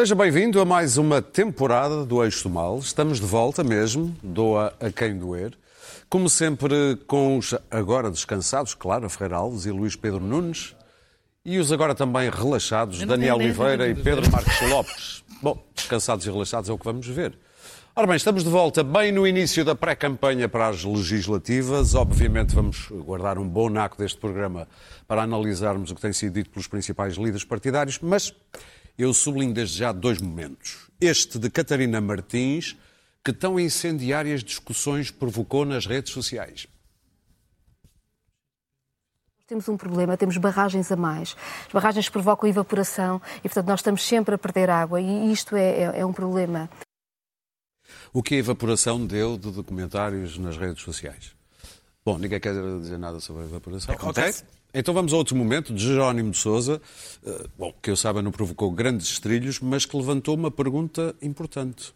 Seja bem-vindo a mais uma temporada do Eixo do Mal. Estamos de volta mesmo, doa a quem doer. Como sempre, com os agora descansados, Clara Ferreira Alves e Luís Pedro Nunes, e os agora também relaxados, Daniel Oliveira e Pedro Marques Lopes. Bom, descansados e relaxados é o que vamos ver. Ora bem, estamos de volta bem no início da pré-campanha para as legislativas. Obviamente vamos guardar um bom naco deste programa para analisarmos o que tem sido dito pelos principais líderes partidários, mas eu sublinho desde já dois momentos. Este de Catarina Martins, que tão incendiárias discussões provocou nas redes sociais. Temos um problema, temos barragens a mais. As barragens provocam evaporação e, portanto, nós estamos sempre a perder água e isto é, é, é um problema. O que a evaporação deu de documentários nas redes sociais? Bom, ninguém quer dizer nada sobre a evaporação. Acontece. Ok. Então vamos a outro momento, de Jerónimo de Souza, eh, bom, que eu saiba não provocou grandes estrilhos, mas que levantou uma pergunta importante.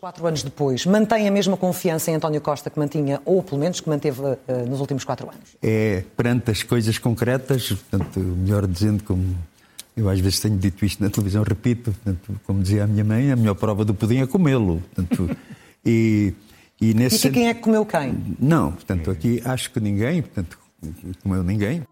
Quatro anos depois, mantém a mesma confiança em António Costa que mantinha, ou pelo menos que manteve uh, nos últimos quatro anos? É perante as coisas concretas, portanto, melhor dizendo como eu às vezes tenho dito isto na televisão, repito, portanto, como dizia a minha mãe, a melhor prova do pudim é comê-lo. E, e, nesse... e quem é que comeu quem? Não, portanto, aqui acho que ninguém, portanto, comeu ninguém.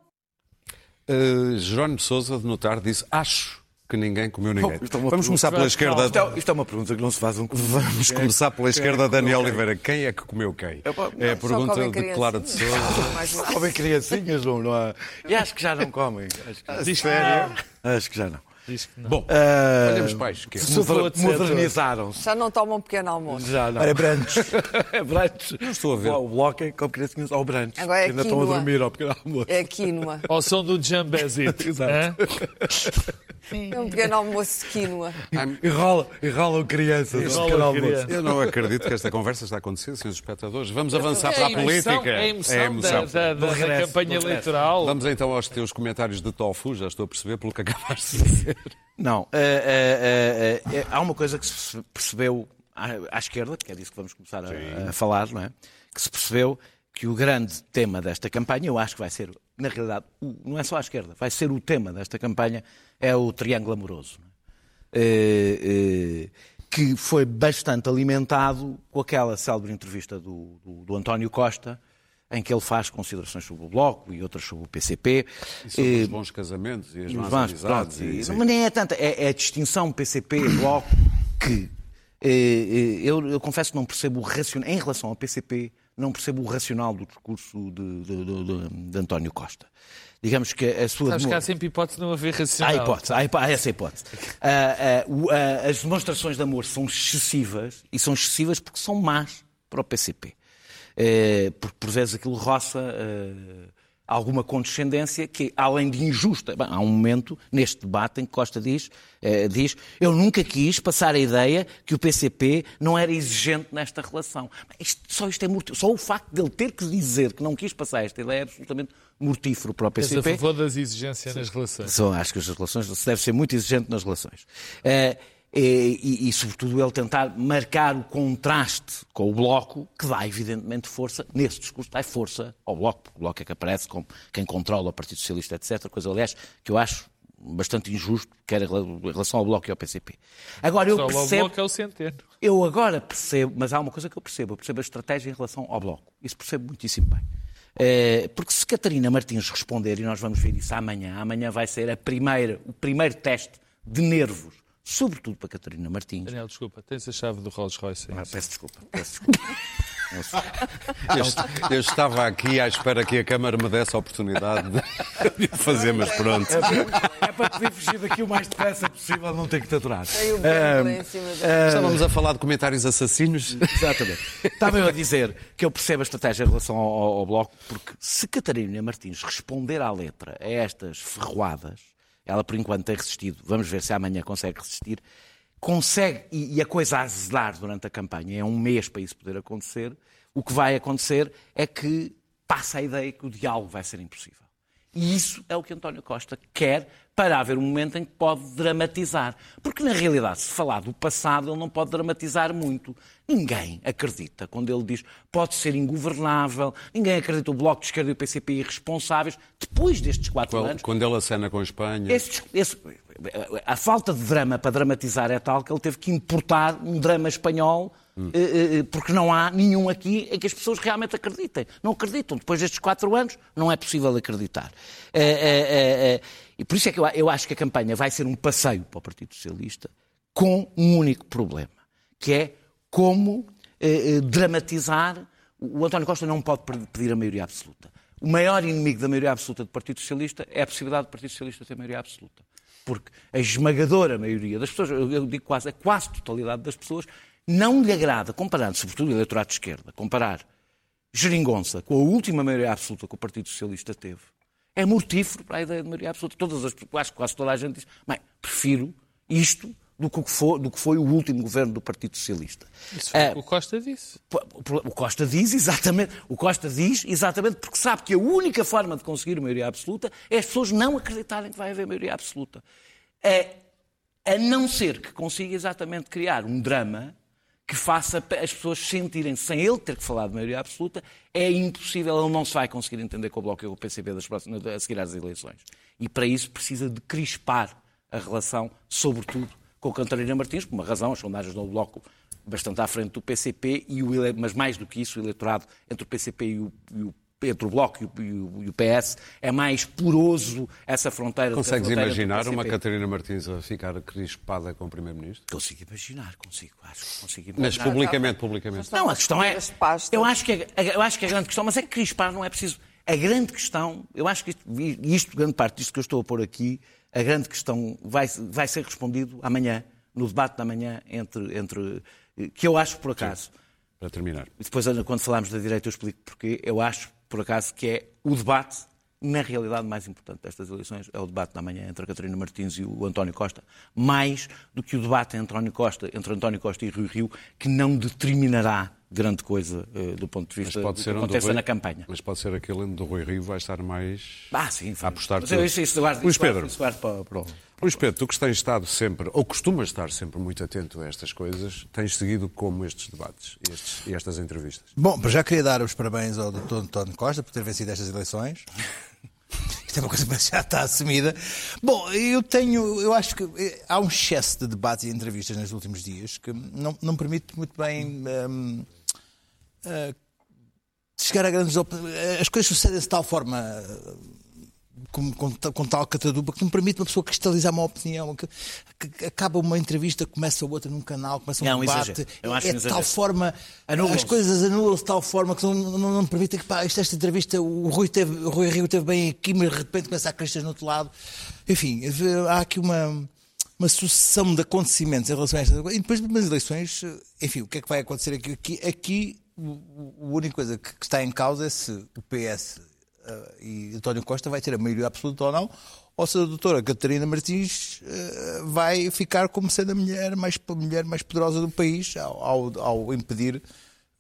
Uh, Jerónimo de Souza, de notar, disse acho que ninguém comeu ninguém. Oh, é Vamos começar pela esquerda. Isto é, isto é, uma pergunta que não se faz um Vamos começar pela esquerda, Daniel Oliveira. Quem é que comeu quem? É a pergunta de Clara de Souza. Comem criancinhas, não, não há. E acho que já não comem. Acho que... Diz sério? Acho que já não. Bom, uh, olhamos para a esquerda. Modernizaram-se. Já não tomam um pequeno almoço. Já não. Era branches. é. Não estou a ver. O bloco é como criancinhas ao branches. Agora é ainda estão a dormir ao pequeno almoço. É quinoa. Ao som do jambezito. Exato. É um pequeno almoço de quinoa. Enrola, enrolam crianças. Enrola criança. Eu não acredito que esta conversa está a acontecer, senhores espectadores. Vamos avançar é para a, a política. É a emoção, é a emoção. Da, da, da, da campanha eleitoral. Vamos então aos teus comentários de tofu, já estou a perceber pelo que acabaste de dizer. Não, uh, uh, uh, há uma coisa que se percebeu à, à, esquerda, que é disso que vamos começar a, a, falar, não é? Que se percebeu que o grande tema desta campanha, eu acho que vai ser, na realidade, não é só à esquerda, vai ser o tema desta campanha, é o triângulo amoroso. É? que foi bastante alimentado com aquela célebre entrevista do, do, do António Costa, em que ele faz considerações sobre o Bloco e outras sobre o PCP. E sobre e, os bons casamentos e as más amizades. Pronto, e, mas nem é tanta, é, é, a distinção PCP-Bloco que é, eu, eu, confesso que não percebo o racional, em relação ao PCP, não percebo o racional do discurso de, de, de, de António Costa. Digamos que a sua. Sabes que há sempre hipótese de não haver racional. Há hipótese, há, há essa hipótese. Uh, uh, uh, as demonstrações de amor são excessivas e são excessivas porque são más para o PCP. Eh, porque por vezes aquilo roça eh, alguma condescendência que, além de injusta, bem, há um momento neste debate em que Costa diz, eh, diz eu nunca quis passar a ideia que o PCP não era exigente nesta relação. Isto, só isto é mortífero. Só o facto de ele ter que dizer que não quis passar esta ideia é absolutamente mortífero para o PCP. És a favor das exigências nas relações. Só acho que as relações se deve ser muito exigente nas relações. Uh, e, e, e, sobretudo, ele tentar marcar o contraste com o Bloco, que dá, evidentemente, força, nesse discurso, dá força ao Bloco, porque o Bloco é que aparece como quem controla o Partido Socialista, etc. Coisa, aliás, que eu acho bastante injusto, quer em relação ao Bloco e ao PCP. Agora, eu percebo... O Bloco é o centeno. Eu agora percebo, mas há uma coisa que eu percebo, eu percebo a estratégia em relação ao Bloco. Isso percebo muitíssimo bem. É, porque se Catarina Martins responder, e nós vamos ver isso amanhã, amanhã vai ser a primeira, o primeiro teste de nervos sobretudo para Catarina Martins. Daniel, desculpa, tens a chave do Rolls Royce. Ah, peço desculpa, peço desculpa. Eu, eu, estava aqui à espera que a Câmara me desse a oportunidade de o fazer, mas pronto. É, é para poder fugir daqui o mais depressa possível, não ter que te aturar. Uh, Estávamos a falar de comentários assassinos. Exatamente. Estava eu a dizer que eu percebo a estratégia em relação ao, ao Bloco, porque se Catarina Martins responder à letra a estas ferroadas, ela, por enquanto, tem resistido. Vamos ver se amanhã consegue resistir. Consegue, e, e a coisa a azedar durante a campanha, é um mês para isso poder acontecer. O que vai acontecer é que passa a ideia que o diálogo vai ser impossível. E isso é o que António Costa quer para haver um momento em que pode dramatizar. Porque, na realidade, se falar do passado, ele não pode dramatizar muito. Ninguém acredita quando ele diz pode ser ingovernável, ninguém acredita o Bloco de Esquerda e o PCP irresponsáveis, depois destes quatro Quando, anos. quando ele acena com a Espanha. Esse, esse, a falta de drama para dramatizar é tal que ele teve que importar um drama espanhol, hum. porque não há nenhum aqui em que as pessoas realmente acreditem. Não acreditam. Depois destes quatro anos, não é possível acreditar. E por isso é que eu, eu acho que a campanha vai ser um passeio para o Partido Socialista com um único problema, que é como eh, eh, dramatizar. O António Costa não pode pedir a maioria absoluta. O maior inimigo da maioria absoluta do Partido Socialista é a possibilidade do Partido Socialista ter maioria absoluta. Porque a esmagadora maioria das pessoas, eu digo quase a quase totalidade das pessoas, não lhe agrada, comparando, sobretudo o eleitorado de esquerda, comparar geringonça com a última maioria absoluta que o Partido Socialista teve, é mortífero para a ideia de maioria absoluta. Todas as, acho que quase toda a gente diz, bem, prefiro isto do que, foi, do que foi o último governo do Partido Socialista. Isso foi o o Costa disse. O Costa diz exatamente, o Costa diz exatamente porque sabe que a única forma de conseguir maioria absoluta é as pessoas não acreditarem que vai haver maioria absoluta. É, a não ser que consiga exatamente criar um drama que faça as pessoas sentirem, sem ele ter que falar de maioria absoluta, é impossível, ele não se vai conseguir entender com o Bloco e com o PCP das próximas, a seguir às eleições. E para isso precisa de crispar a relação, sobretudo com Catarina Martins, por uma razão, as sondagens do Bloco bastante à frente do PCP, e o, mas mais do que isso, o eleitorado entre o PCP e o, e o entre o Bloco e o, e o, PS, é mais poroso essa fronteira. Consegues fronteira imaginar uma Catarina Martins a ficar crispada com o Primeiro-Ministro? Consigo imaginar, consigo, acho que consigo imaginar. Mas publicamente, publicamente. Não, a questão é... Eu acho, que a, eu acho que a grande questão, mas é que crispar não é preciso... A grande questão, eu acho que isto, isto grande parte disto que eu estou a pôr aqui, a grande questão vai, vai ser respondido amanhã, no debate da manhã, entre, entre que eu acho, por acaso. Sim, para terminar. E depois, quando falarmos da direita, eu explico porque eu acho, por acaso, que é o debate, na realidade, mais importante destas eleições, é o debate da manhã entre a Catarina Martins e o António Costa, mais do que o debate entre António Costa, entre António Costa e Rui Rio, que não determinará grande coisa uh, do ponto de vista do que acontece Rui, na campanha. Mas pode ser aquele do Rui Rio vai estar mais ah, sim, a apostar mas isso, isso, guardo, Luís Pedro, isso guardo para, para... Luís Pedro, tu que tens estado sempre, ou costumas estar sempre muito atento a estas coisas, tens seguido como estes debates estes, e estas entrevistas? Bom, já queria dar os parabéns ao Dr. António Costa por ter vencido estas eleições. Isto é uma coisa que já está assumida. Bom, eu tenho, eu acho que eh, há um excesso de debates e entrevistas nos últimos dias que não, não permite muito bem um, uh, chegar a grandes As coisas sucedem de tal forma, com, com, com, tal catadupa, que não permite uma pessoa cristalizar uma opinião. Que, que acaba uma entrevista, começa outra num canal, começa um um debate. é de tal forma. As coisas anulam-se de tal forma que não, não, não permitem que, pá, esta, esta entrevista, o Rui, teve, o Rui Rio teve bem aqui, mas de repente começa a cristas no outro lado. Enfim, há aqui uma uma sucessão de acontecimentos em relação a estas E depois das eleições, enfim, o que é que vai acontecer aqui? Aqui, aqui a única coisa que está em causa é se o PS e António Costa vai ter a maioria absoluta ou não, ou se a doutora Catarina Martins uh, vai ficar como sendo a mulher mais, a mulher mais poderosa do país ao, ao, impedir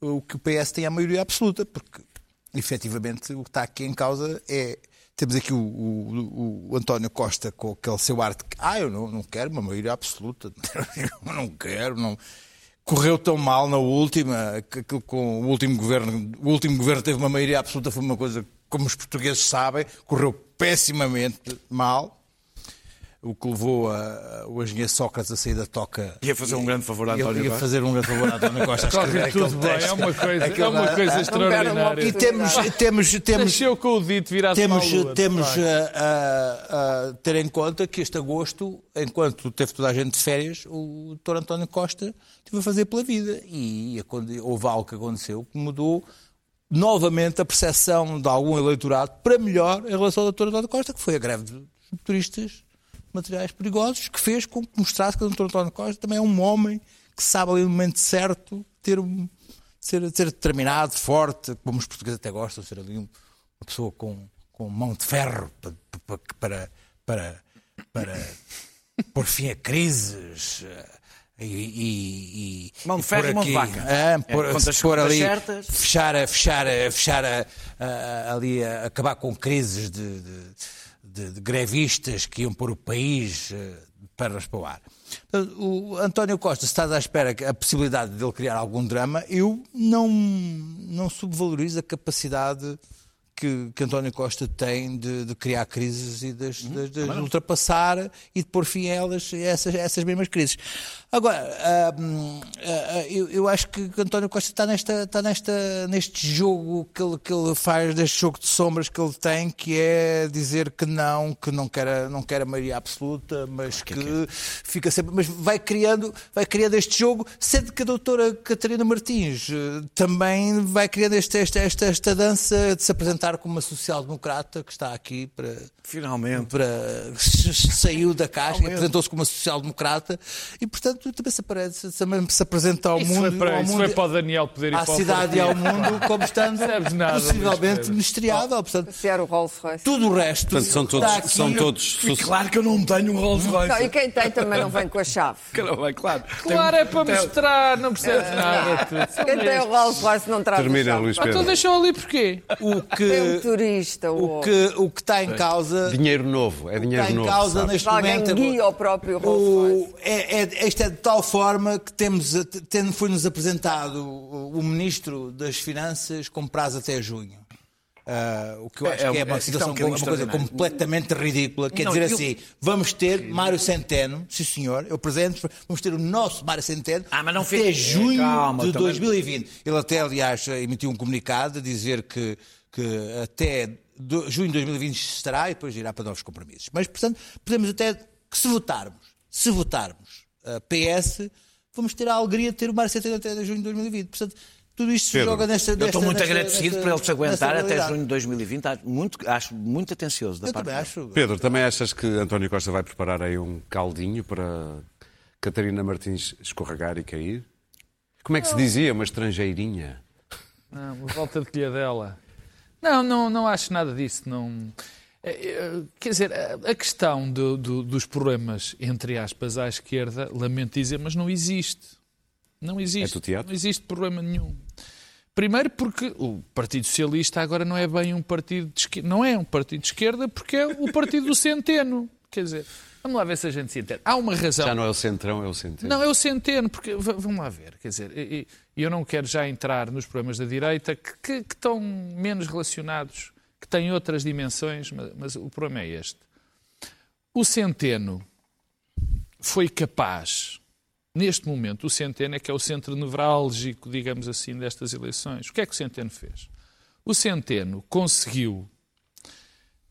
o que o PS tenha a maioria absoluta, porque efetivamente o que está aqui em causa é temos aqui o, o, o, António Costa com aquele seu arte que, ah, eu não, não quero uma maioria absoluta, eu não quero, não correu tão mal na última, que, com o último governo, o último governo teve uma maioria absoluta, foi uma coisa, como os portugueses sabem, correu pessimamente mal o que levou a, o engenheiro Sócrates a sair da toca. Ia fazer um grande favor a António Costa. Ia fazer um grande favor a António Costa. Corre tudo bem, é uma coisa, é uma coisa extraordinária. E temos, temos, temos, Nasceu com o dito virado temos, lua, Temos a, a, a, ter em conta que este agosto, enquanto teve toda a gente de férias, o Dr. António Costa teve a fazer pela vida. E houve algo que aconteceu que mudou novamente a percepção de algum eleitorado para melhor em relação ao Dr. António Costa, que foi a greve dos motoristas materiais perigosos, que fez com que mostrasse que o Dr. António Costa também é um homem que sabe ali no momento certo ter um, ser, ser determinado, forte, como os portugueses até gostam, ser ali uma pessoa com, com mão de ferro para, para, para, para, pôr fim a crises. E, e, Mão de ferro e mão de vaca. ah, É, pôr, contas- pôr contas ali, certas. fechar, a- fechar, a- fechar a- a- ali, a- acabar com crises de, de- de- de grevistas que iam pôr o país eh, de pernas para o ar. O António Costa, se estás à espera a possibilidade de ele criar algum drama, eu não, não subvalorizo a capacidade que, que António Costa tem de, de criar crises e de, de- de as ultrapassar e de pôr fim a elas, a essas, a essas mesmas crises. Agora, hum, ah, eu, eu acho que António Costa está, nesta, está nesta, neste jogo que ele, que ele faz, deste jogo de sombras que ele tem, que é dizer que não, que não quer, a- não quer a maioria absoluta, mas que, fica sempre. Mas vai criando, vai criando este jogo, sendo que a doutora Catarina Martins eh, também vai criando este, esta, esta, esta dança de se apresentar como uma social-democrata que está aqui para. Finalmente. Para, saiu da caixa e apresentou-se como uma social-democrata e, portanto, também se, aparece, também se apresenta ao Isso mundo. foi para, ao isso mundo foi para o Daniel poder ir à para o cidade e ao mundo como estando nada, possivelmente Pedro. ministeriável. Portanto, Passear o Rolls Royce. tudo o resto Portanto, são todos, aqui. são todos E claro que eu não tenho um Rolls Não, Royce. e quem tem também não vem com a chave. Caramba, claro. Claro, é para mostrar, não percebes nada. tu. São Quem tem o. Rolls Royce não traz a Termina, chave. Luís Ah, Então Pedro. deixou ali porquê? o Tem um turista. o que, o que está em causa Dinheiro novo, é está dinheiro em novo. causa sabe? neste alguém momento guia o próprio Rolls é, é, isto é de tal forma que temos, tendo foi-nos apresentado o, o Ministro das Finanças com prazo até junho. Ah, o que eu acho É, que é é, uma é um situação, bocadinho uma coisa completamente ridícula. Quer Não, dizer eu- assim, vamos ter Mário Centeno, sim senhor, eu presente, vamos ter o nosso Mário Centeno Ah, mas não até fez- junho Calma, de também- 2020. Ele até, aliás, emitiu um comunicado a dizer que, que até do- junho de 2020 estará e depois irá para novos compromissos. Mas, portanto, podemos até que se votarmos, se votarmos a PS, vamos ter a alegria de ter o Mário Centeno até junho de 2020. Portanto, tudo isto se Pedro, joga nesta. Eu estou nesta- muito nesta- agradecido nesta- por ele se nesta aguentar até junho de 2020. Acho muito, acho muito atencioso da Eu parte também acho. Pedro, também achas que António Costa vai preparar aí um caldinho para Catarina Martins escorregar e cair? Como é que se dizia? Uma estrangeirinha? Não, uma volta de colhadela. Não, não, não acho nada disso. Não. É, é, Quer dizer, a questão do- do- dos problemas, entre aspas, à esquerda, lamento dizer, mas não existe. Não existe. É do teatro? Não existe problema nenhum. Primeiro porque o Partido Socialista agora não é bem um partido de esquerda. Não é um partido de esquerda porque é o partido do Centeno. Quer dizer, vamos lá ver se a gente se entende. Há uma razão. Já não é o centrão, é o centeno. Não, é o centeno, porque vamos lá ver, quer dizer, e, eu não quero já entrar nos problemas da direita que, que- que estão menos relacionados, que têm outras dimensões, mas, mas o problema é este. O centeno foi capaz, neste momento, o centeno é que é o centro nevrálgico, digamos assim, destas eleições. O que é que o centeno fez? O centeno conseguiu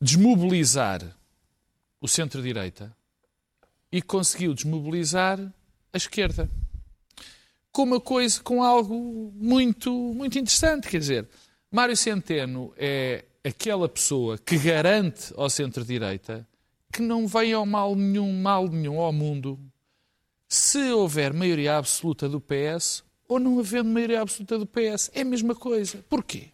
desmobilizar o centro-direita e conseguiu desmobilizar a esquerda. Com uma coisa, com algo muito, muito interessante, quer dizer, Mário Centeno é aquela pessoa que garante ao centro-direita que não venha mal nenhum, mal nenhum ao mundo se houver maioria absoluta do PS ou não havendo maioria absoluta do PS. É a mesma coisa. Porquê?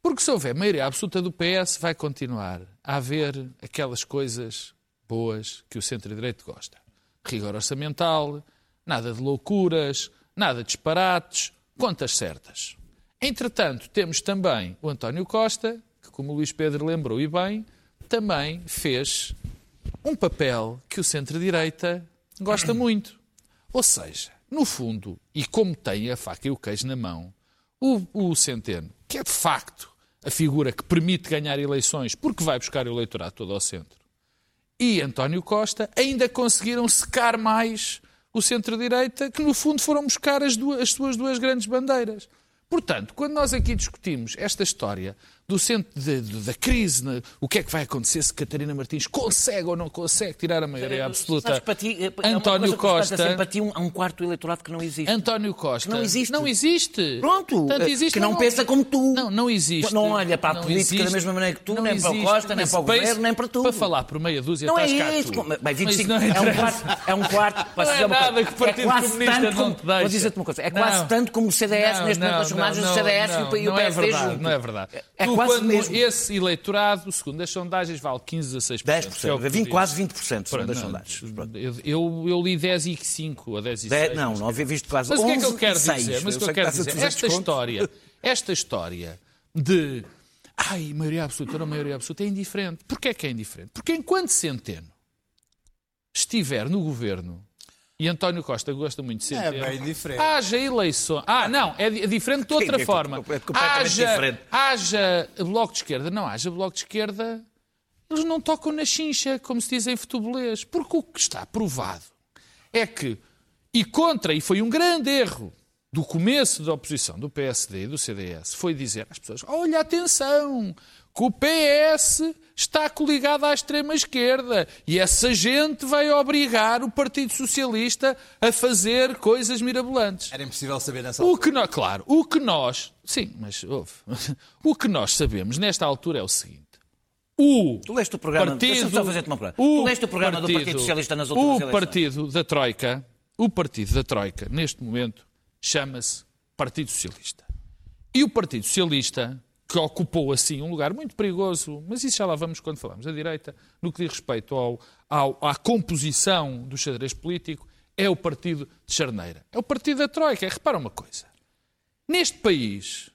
Porque se houver maioria absoluta do PS, vai continuar a haver aquelas coisas boas que o centro-direito gosta. Rigor orçamental, nada de loucuras, nada de disparates, contas certas. Entretanto, temos também o António Costa, que, como o Luís Pedro lembrou e bem, também fez um papel que o centro-direita gosta muito. Ou seja, no fundo, e como tem a faca e o queijo na mão, o, o Centeno, que é de facto a figura que permite ganhar eleições porque vai buscar o eleitorado todo ao centro, e António Costa ainda conseguiram secar mais o centro-direita, que no fundo foram buscar as, duas, as suas duas grandes bandeiras. Portanto, quando nós aqui discutimos esta história do centro de- de- da crise, né, o que é que vai acontecer se Catarina Martins consegue ou não consegue tirar a maioria absoluta, Sabes, ti, é uma António Costa, para ti, um- um quarto eleitorado que não existe. António Costa, Não existe. não existe. Pronto, Tanto existe, que não pensa como tu. Não, não existe. Não olha para a Não política da existe. mesma maneira que tu, Não nem para o existe. Costa, nem Mas para o governo, nem para tudo. Para falar por meia dúzia, Não é isso. tu. Bem, Mas 25, não é um interessa. quarto, é um quarto. Não é nada que o Partido é Comunista não te deixa. Vou dizer-te uma coisa. É quase Não. tanto como o CDS Não, neste momento não, sondagens não, do CDS não, e o não é PSD junto. não é verdade. Quase quando mesmo. esse eleitorado, segundo as sondagens, vale 15 a 16%. 10%. que é o que tu 20, dizes. quase 20% são Pronto, das não, sondagens. Eu, eu, eu li 10 e 5 ou 10 e 6. De- não, não havia visto quase Mas o que é que eu 11 quero e 6. dizer? Mas o que eu quero a dizer? Esta história, esta história de ai, maioria absoluta não maioria absoluta é indiferente. Porquê é que é indiferente? Porque enquanto Centeno estiver no governo e António Costa gosta muito de É Centeno, bem diferente. haja eleições. Ah, não, é, é diferente de outra É forma. completamente Haja, diferente. haja bloco de esquerda, não haja bloco de esquerda, eles não tocam na chincha, como se diz em futebolês. Porque o que está provado é que, e contra, e foi um grande erro do começo da oposição do PSD e do CDS, foi dizer às pessoas: olha, atenção, que o PS está coligado à extrema-esquerda e essa gente vai obrigar o Partido Socialista a fazer coisas mirabolantes. Era impossível saber nessa O altura. que nós, claro, o que nós, sim, mas houve. O que nós sabemos nesta altura é o seguinte. O Tu leste o programa, partido, pergunta. Tu leste o programa do Partido Socialista nas últimas O eleições? partido da Troika, o partido da Troika, neste momento, chama-se Partido Socialista. E o Partido Socialista, que ocupou assim um lugar muito perigoso, mas isso já lá vamos quando falamos da direita, no que diz respeito ao, ao- à composição do xadrez político, é o partido de Charneira. É o partido da Troika. Repara uma coisa. Neste país,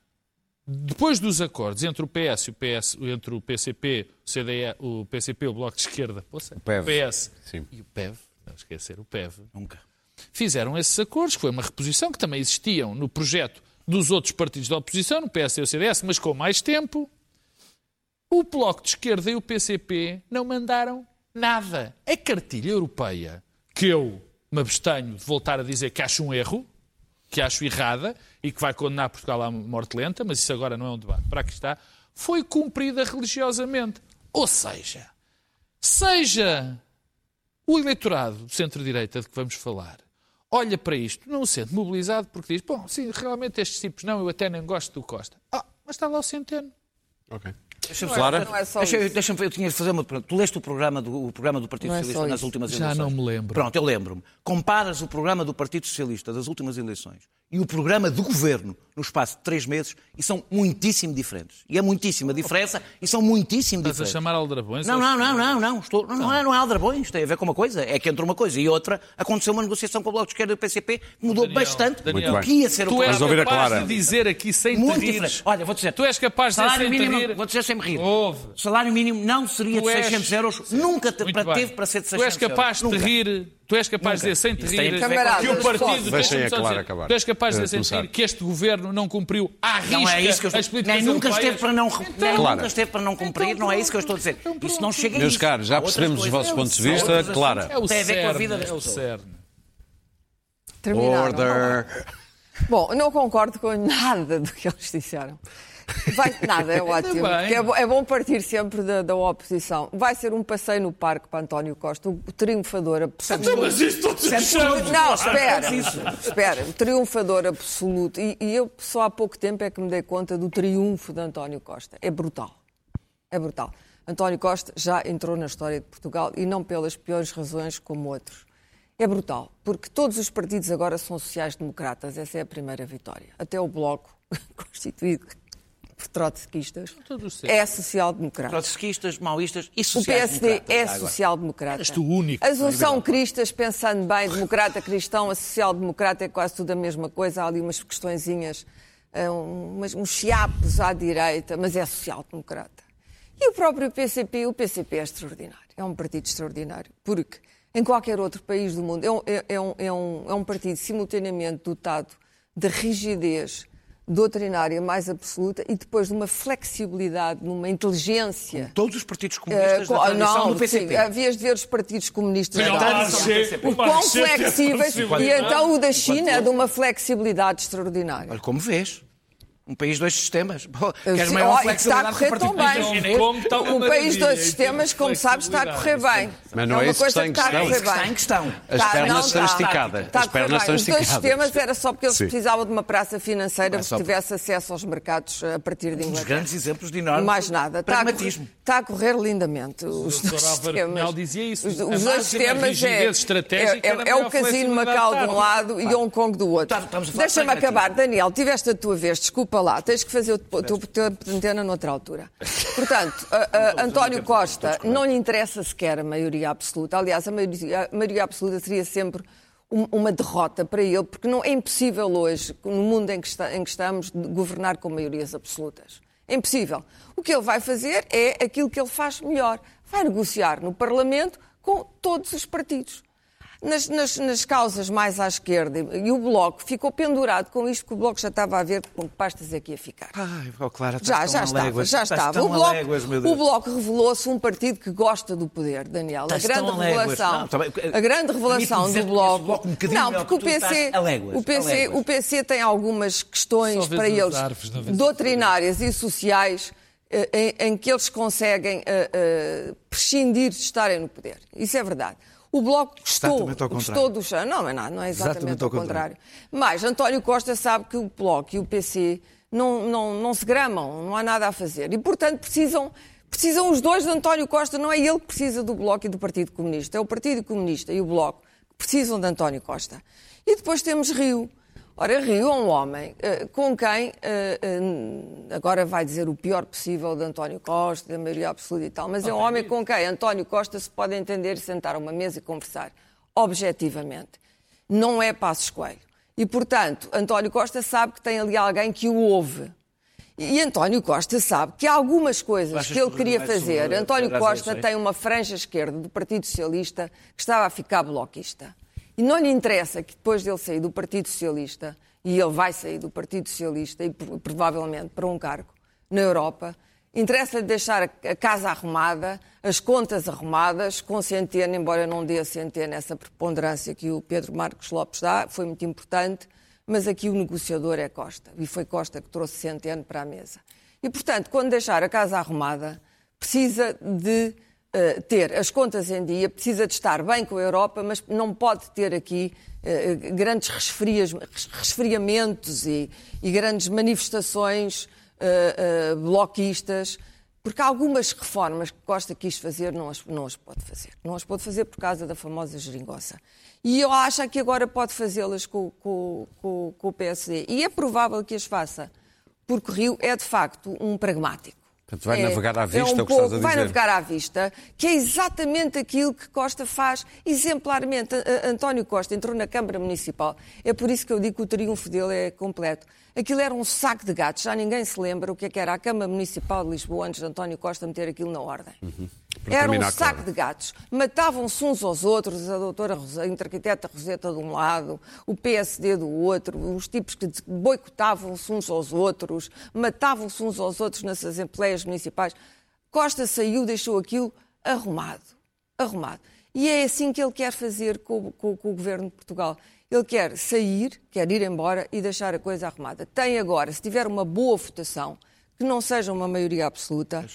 depois dos acordos entre o PS e o PS, entre o PCP, o CDE, o PCP, o Bloco de Esquerda, poxa, o PEV. PS Sim. e o PEV, não esquecer o PEV, Nunca. fizeram esses acordos, que foi uma reposição que também existiam no projeto dos outros partidos da oposição, no PS e o CDS, mas com mais tempo. O Bloco de Esquerda e o PCP não mandaram nada. A cartilha europeia, que eu me abstenho de voltar a dizer que acho um erro, que acho errada e que vai condenar Portugal à morte lenta, mas isso agora não é um debate. Para aqui está, foi cumprida religiosamente. Ou seja, seja o eleitorado do centro-direita de que vamos falar olha para isto, não se sente mobilizado porque diz: bom, sim, realmente estes tipos não, eu até nem gosto do Costa. Ah, mas está lá o Centeno. Ok. Deixa-me Clara? Não é só Deixa, isso. deixa eu tinha de fazer uma pergunta. Tu leste o programa do, o programa do Partido Não é Socialista só nas últimas Já eleições? não me lembro. Pronto, eu lembro-me. Comparas o programa do Partido Socialista das últimas eleições e o programa do Governo no espaço de três meses e são muitíssimo diferentes. E é muitíssima diferença e são muitíssimo Estás a diferentes. chamar aldrabões? Não, não, não, não, não. Estou, não, não, é, não é aldrabões, tem a ver com uma coisa. É que entre uma coisa e outra aconteceu uma negociação com o Bloco de Esquerda e o PCP que mudou Daniel, bastante Daniel, o que ia ser o Tu és a capaz Clara. de dizer aqui sem te muito rires. diferente. Olha, vou dizer. Tu és capaz de dizer salário sem te mínimo, rir. Vou dizer sem me rir. Ouve. O salário mínimo não seria Tu de és- 600 euros. Nunca te, teve para ser de Tu 600 és capaz de euros. Nunca. rir. Tu és capaz de Nunca. dizer sem te rir que o partido. Deixem a só Clara dizer, acabar. Tu és capaz de Para dizer sem rir que este governo não cumpriu à risca Não é isso que eu as estou políticas Nem nunca europeias? esteve para não, nem Clara. nunca esteve para não cumprir, não é isso que eu estou a dizer. Isso não chega a Meus caros, já percebemos os vossos pontos de vista. Clara. É o Tem a ver com a vida das é o pessoas. Order. Bom, não concordo com nada do que eles disseram. Vai, nada, é ótimo. bem. porque É, é bom partir sempre da, da oposição. Vai ser um passeio no parque para António Costa, o triunfador absoluto. Mas isto todos Não, espera, espera, o triunfador absoluto. E, e eu só há pouco tempo é que me dei conta do triunfo de António Costa. É brutal. É brutal. António Costa já entrou na história de Portugal e não pelas piores razões como outros. É brutal, porque todos os partidos agora são sociais-democratas. Essa é a primeira vitória. Até o Bloco, constituído por trotskistas, é social-democrata. Trotskistas, maoístas e O PSD é social-democrata. És tu o único. As uns são cristas, pensando bem, democrata, cristão, a social-democrata é quase tudo a mesma coisa. Há ali umas questõezinhas, eh, umas, uns chiapos à direita, mas é social-democrata. E o próprio PCP, o PCP é extraordinário. É um partido extraordinário, porque em qualquer outro país do mundo é um, é- é um- é um- é um partido simultaneamente dotado de rigidez doutrinária mais absoluta e depois de uma flexibilidade, numa inteligência. Todos os partidos comunistas co- da não, do PCP. sim, havias de ver os partidos comunistas Não, da o tradição. Quão flexíveis e então o da China é de uma flexibilidade extraordinária. Olha como vês. Um país, dois sistemas. Queres maior e flexibilidade está a correr tão bem. Como O país dois em sistemas, como sabes, está a correr bem. Mas não é uma isso que coisa está em que está a questão. É que está bem. em questão. As pernas não, estão esticadas. Está a As pernas estão. Os dois esticadas. sistemas era só porque eles Sim. precisavam de uma praça financeira É que tivesse acesso aos mercados a partir de Um dos Inglaterra. grandes exemplos de enorme Mais nada. Está a, correr, pragmatismo. está a correr lindamente. Os dois Álvaro sistemas. Dizia isso. Os, os dois sistemas é, é, é, é o Casino Macau de um lado e Hong Kong do outro. Deixa-me pragmatismo. acabar. Daniel, tiveste a tua vez. Desculpa Desculpa lá, tens que fazer o teu antena noutra altura. Portanto, a- a António Costa não lhe interessa sequer a maioria absoluta. Aliás, a maioria, a maioria absoluta seria sempre um- uma derrota para ele, porque não é impossível hoje, no mundo em que, está- em que estamos, governar com maiorias absolutas. É impossível. O que ele vai fazer é aquilo que ele faz melhor. Vai negociar no Parlamento com todos os partidos. Nas, nas- nas causas mais à esquerda, e o Bloco ficou pendurado com isto, que o Bloco já estava a ver com que pastas é que ia ficar. Ai, oh, Clara, Já, já estava, léguas, já estava. O Bloco, léguas, o Bloco revelou-se um partido que gosta do poder, Daniel. Estás a grande a revelação, Não, bem. a grande revelação do Bloco. Bloco um bocadinho não, porque o PC, léguas, o PC, o PC tem algumas questões para eles doutrinárias e sociais eh, em, em que eles conseguem eh, eh, prescindir de estarem no poder. Isso é verdade. O Bloco gostou, gostou do chão. Não, não é nada, não é exatamente, Exatamente ao contrário. contrário. Mas António Costa sabe que o Bloco e o PC não, não, não se gramam, não há nada a fazer. E, portanto, precisam, precisam os dois de António Costa. Não é ele que precisa do Bloco e do Partido Comunista. É o Partido Comunista e o Bloco que precisam de António Costa. E depois temos Rio. Ora, Rio é um homem eh, com quem, eh, eh, agora vai dizer o pior possível de António Costa, da maioria absoluta e tal, mas é um homem com quem António Costa se pode entender sentar a uma mesa e conversar objetivamente. Não é Passos Coelho. E, portanto, António Costa sabe que tem ali alguém que o ouve. E António Costa sabe que há algumas coisas que ele queria fazer. António Costa tem uma franja esquerda do Partido Socialista que estava a ficar bloquista. E não lhe interessa que depois dele sair do Partido Socialista, e ele vai sair do Partido Socialista e pro- provavelmente para um cargo na Europa, interessa-lhe deixar a- casa arrumada, as contas arrumadas, com Centeno, embora não dê a Centeno essa preponderância que o Pedro Marcos Lopes dá, foi muito importante, mas aqui o negociador é Costa. E foi Costa que trouxe Centeno para a mesa. E, portanto, quando deixar a casa arrumada, precisa de eh, ter as contas em dia, precisa de estar bem com a Europa, mas não pode ter aqui eh, grandes resfrias- resfriamentos e, e grandes manifestações eh, bloquistas, porque algumas reformas que Costa quis fazer não as, não as pode fazer. Não as pode fazer por causa da famosa geringonça. E eu acho que agora pode fazê-las com, com- com- com o PSD. E é provável que as faça, porque Rio é de facto um pragmático. Portanto, vai É- navegar à vista, um é o que estás a pouco- Vai dizer. navegar à vista, que é exatamente aquilo que Costa faz exemplarmente. António Costa entrou na Câmara Municipal. É por isso que eu digo que o triunfo dele é completo. Aquilo era um saco de gatos. Já ninguém se lembra o que é que era a Câmara Municipal de Lisboa antes de António Costa meter aquilo na ordem. Uhum. Era um saco Clara. de gatos. Matavam-se uns aos outros, a doutora a arquiteta Roseta de um lado, o PSD do outro, os tipos que boicotavam-se uns aos outros, matavam-se uns aos outros nas assembleias municipais. Costa saiu, deixou aquilo arrumado. Arrumado. E é assim que ele quer fazer com, com- com o governo de Portugal. Ele quer sair, quer ir embora e deixar a coisa arrumada. Tem agora, se tiver uma boa votação, que não seja uma maioria absoluta,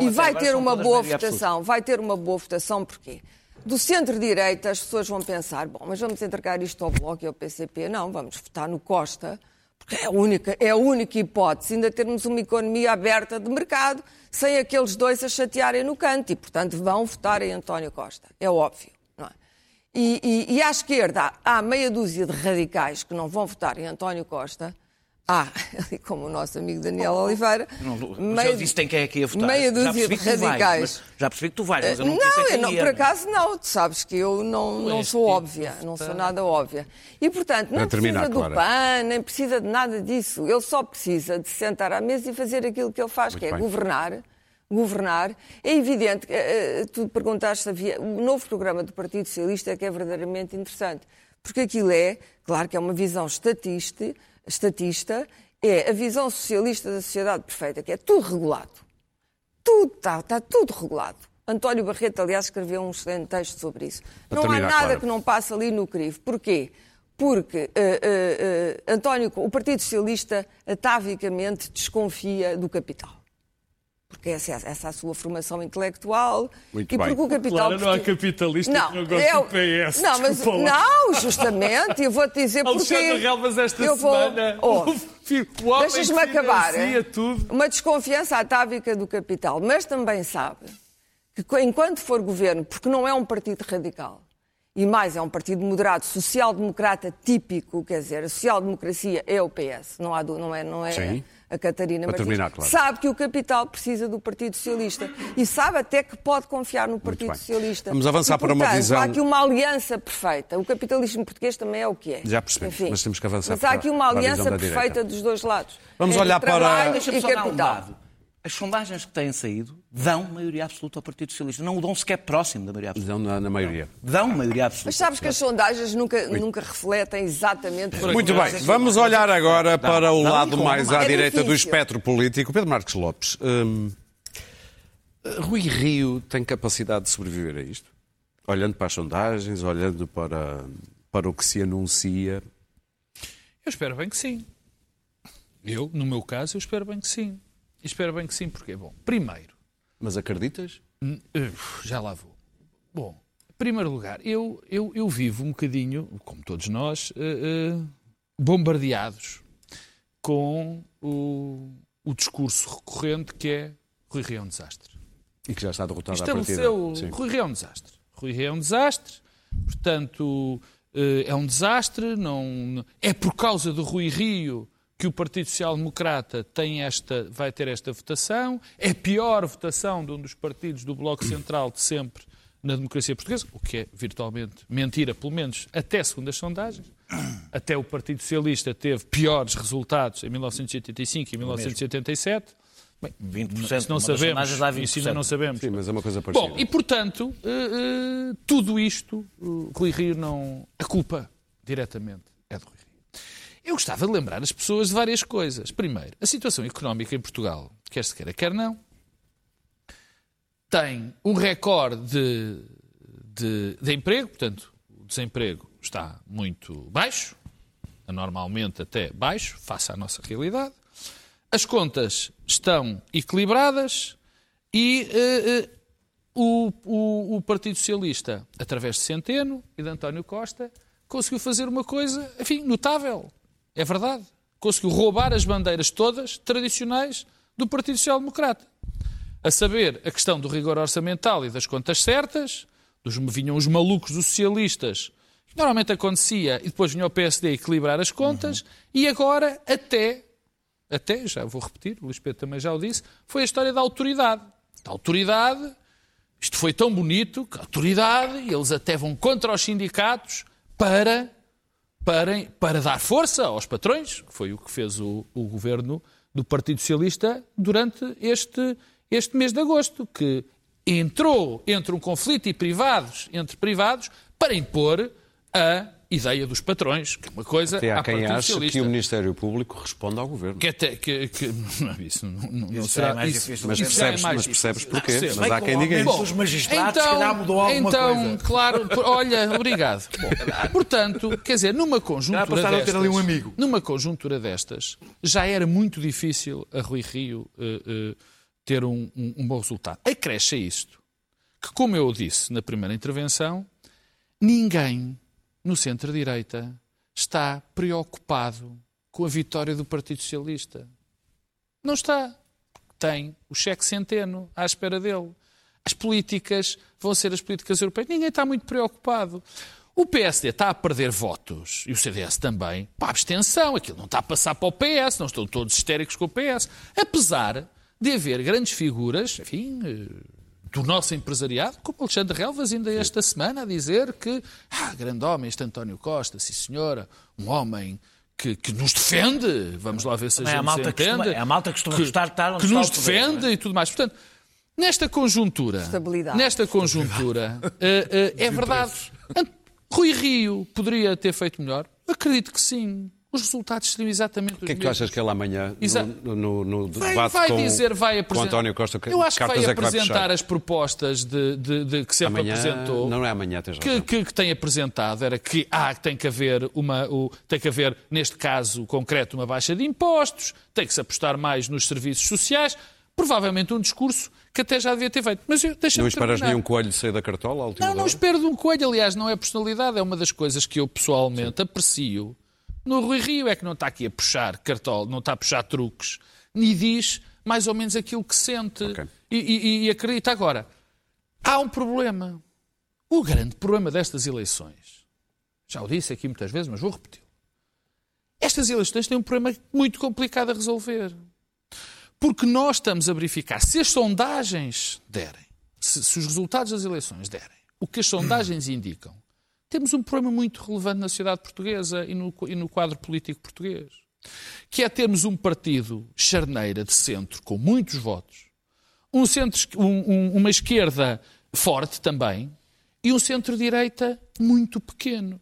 e vai ter uma boa maioria absoluta. votação, vai ter uma boa votação, porquê? Do centro-direita, as pessoas vão pensar, bom, mas vamos entregar isto ao Bloco e ao PCP? Não, vamos votar no Costa, porque é a única, é a única hipótese ainda termos uma economia aberta de mercado, sem aqueles dois a chatearem no canto, e, portanto, vão votar em António Costa. É óbvio? E, e- e à esquerda há meia dúzia de radicais que não vão votar em António Costa. Há, ali como o nosso amigo Daniel Oliveira, Não, mas eu disse tem quem é que ia votar. meia Já dúzia percebi de que tu vais, radicais. mas já percebi que tu vais, mas eu não, não, disse eu não, ia, por acaso não. Tu sabes que eu não, não sou tipo óbvia, não sou nada óbvia. E, portanto, não terminar, precisa do. PAN, nem precisa de nada disso. Ele só precisa de sentar à mesa e fazer aquilo que ele faz, Muito que é bem. governar. Governar. É evidente, que, eh, eh, tu perguntaste se havia. O novo programa do Partido Socialista é que é verdadeiramente interessante. Porque aquilo é, claro que é uma visão estatista, estatista é a visão socialista da sociedade perfeita, que é tudo regulado tudo está, está tudo regulado. António Barreto, aliás, escreveu um excelente texto sobre isso. Para não há nada Clara. que não passe ali no crivo. Porquê? Porque eh, eh, eh, António, o Partido Socialista atavicamente desconfia do capital. Porque essa, é- essa é a sua formação intelectual. Muito e bem. porque o capital. Claro, não há capitalista que não goste é o- do PS, Não, mas, não, justamente, eu vou-te dizer porquê. Alexandre Relvas esta eu vou, semana. Oh, o homem Deixas-me que acabar. tudo. Uma desconfiança atávica do capital, mas também sabe que enquanto for governo, porque não é um partido radical, e mais é um partido moderado, social-democrata típico, quer dizer, a social-democracia é o PS, não, há, não é, não é Sim. A Catarina Para Martins, terminar, claro. sabe que o capital precisa do Partido Socialista e sabe até que pode confiar no Partido. Socialista. Vamos avançar e, para uma visão- Há aqui uma aliança perfeita. O capitalismo português também é o que é. Já percebemos, mas temos que avançar Mas há aqui uma aliança perfeita dos dois lados. Vamos olhar para- trabalho e capital. As sondagens que têm saído dão maioria absoluta ao Partido Socialista. Não o dão sequer próximo da maioria absoluta. Não, na, na maioria. Dão maioria absoluta. Mas sabes que as sondagens nunca, nunca refletem exatamente Muito bem, vamos olhar agora para o não, lado não, mais não, à é direita do difícil. espectro político. Pedro Marques Lopes, hum, Rui Rio tem capacidade de sobreviver a isto? Olhando para as sondagens, olhando para, para o que se anuncia. Eu espero bem que sim. Eu, no meu caso, eu espero bem que sim. Espero bem que sim, porque, bom, primeiro, Mas acreditas? Hum, uf, Já lá vou. Bom, em primeiro lugar, eu, eu, eu vivo um bocadinho, como todos nós, eh, eh, bombardeados com o, o discurso recorrente que é Rui Rio é um desastre. E que já está derrotado à partida. Estabeleceu. Rui Rio é um desastre. Rui Rio é um desastre, portanto, eh, é um desastre. Não, é por causa do Rui Rio que o Partido Social Democrata tem esta, vai ter esta votação. É a pior votação de um dos partidos do Bloco Central de sempre na democracia portuguesa, o que é virtualmente mentira, pelo menos até segundo as sondagens. Até o Partido Socialista teve piores resultados em 1985 e 1987. Bem, 20%. isso não sabemos, isso ainda não 20%. sabemos. Sim, mas é uma coisa parecida. Bom, e portanto, eh, eh, tudo isto, uh, Rui Rio não. A culpa, diretamente, é de Rui. Eu gostava de lembrar as pessoas de várias coisas. Primeiro, a situação económica em Portugal, quer se queira, quer não, tem um recorde de, de, de emprego, portanto, o desemprego está muito baixo, anormalmente até baixo, face à nossa realidade. As contas estão equilibradas e eh, eh, o, o- o Partido Socialista, através de Centeno e de António Costa, conseguiu fazer uma coisa, enfim, notável. É verdade. Conseguiu roubar as bandeiras todas tradicionais do Partido Social Democrata. A saber, a questão do rigor orçamental e das contas certas, dos vinham os malucos dos socialistas, que normalmente acontecia, e depois vinha o PSD equilibrar as contas, e agora até até, já vou repetir, o Luís Pedro também já o disse, foi a história da autoridade. Da autoridade, isto foi tão bonito que a autoridade, e eles até vão contra os sindicatos para, para, para dar força aos patrões, que foi o que fez o, o governo do Partido Socialista durante este, este mês de agosto, que entrou entre um conflito e privados, entre privados para impor a ideia dos patrões, que é uma coisa Até há quem acha Socialista. que o Ministério Público responde ao Governo. Que até, que, que, não, isso não, não, não Isso será é mais isso- difícil. Mas isso já é percebes, mais mas percebes porquê. Percebo. Mas há quem diga isso. dos magistrados, se calhar mudou alguma então, coisa. claro, por- olha, obrigado. Bom, portanto, quer dizer, numa conjuntura ter destas, ali um amigo. numa conjuntura destas, já era muito difícil a Rui Rio eh, eh, ter um, um- um bom resultado. Acresce a isto que, como eu disse na primeira intervenção, ninguém no centro-direita está preocupado com a vitória do Partido Socialista. Não está. Tem o cheque centeno à espera dele. As políticas vão ser as políticas europeias. Ninguém está muito preocupado. O PSD está a perder votos e o CDS também para a abstenção. Aquilo não está a passar para o PS, não estão todos histéricos com o PS. Apesar de haver grandes figuras, enfim, eh, do nosso empresariado, como Alexandre Relvas, ainda esta semana, a dizer que, ah, grande homem, este António Costa, sim senhora, um homem que, que nos defende, vamos lá ver se a Também gente a malta se costuma- entende, é a malta que costuma gostar de estar onde que nos poder, defende não é? e tudo mais. Portanto, nesta conjuntura, Estabilidade. nesta conjuntura, eh, eh, é verdade. Rui Rio poderia ter feito melhor? Acredito que sim. Os resultados seriam exatamente os O que é que tu mesmos. achas que ele amanhã, Exa- no, no, no Vai, debate vai com, dizer, vai com apresentar. António Costa, que Eu acho que vai é que vai apresentar as propostas de, de- de- que sempre Amanhã, apresentou. não é amanhã, tens que, razão. que, que tem apresentado era que ah, tem que haver uma o, tem que haver neste caso concreto uma baixa de impostos, tem que se apostar mais nos serviços sociais, provavelmente um discurso que até já devia ter feito. Mas eu deixa Não esperas nenhum coelho sair da cartola Não, não hora? espero de um coelho, aliás, não é personalidade, é uma das coisas que eu pessoalmente aprecio. No Rui Rio é que não está aqui a puxar cartol, não está a puxar truques, nem diz mais ou menos aquilo que sente Ok. e, e- e acredita. Agora, há um problema. O grande problema destas eleições, já o disse aqui muitas vezes, mas vou repetir. Estas eleições têm um problema muito complicado a resolver. Porque nós estamos a verificar, se as sondagens derem, se, se os resultados das eleições derem, o que as sondagens indicam, temos um problema muito relevante na sociedade portuguesa e no, e no quadro político português, que é termos um partido charneira de centro com muitos votos, um centro, um, um, uma esquerda forte também e um centro-direita muito pequeno.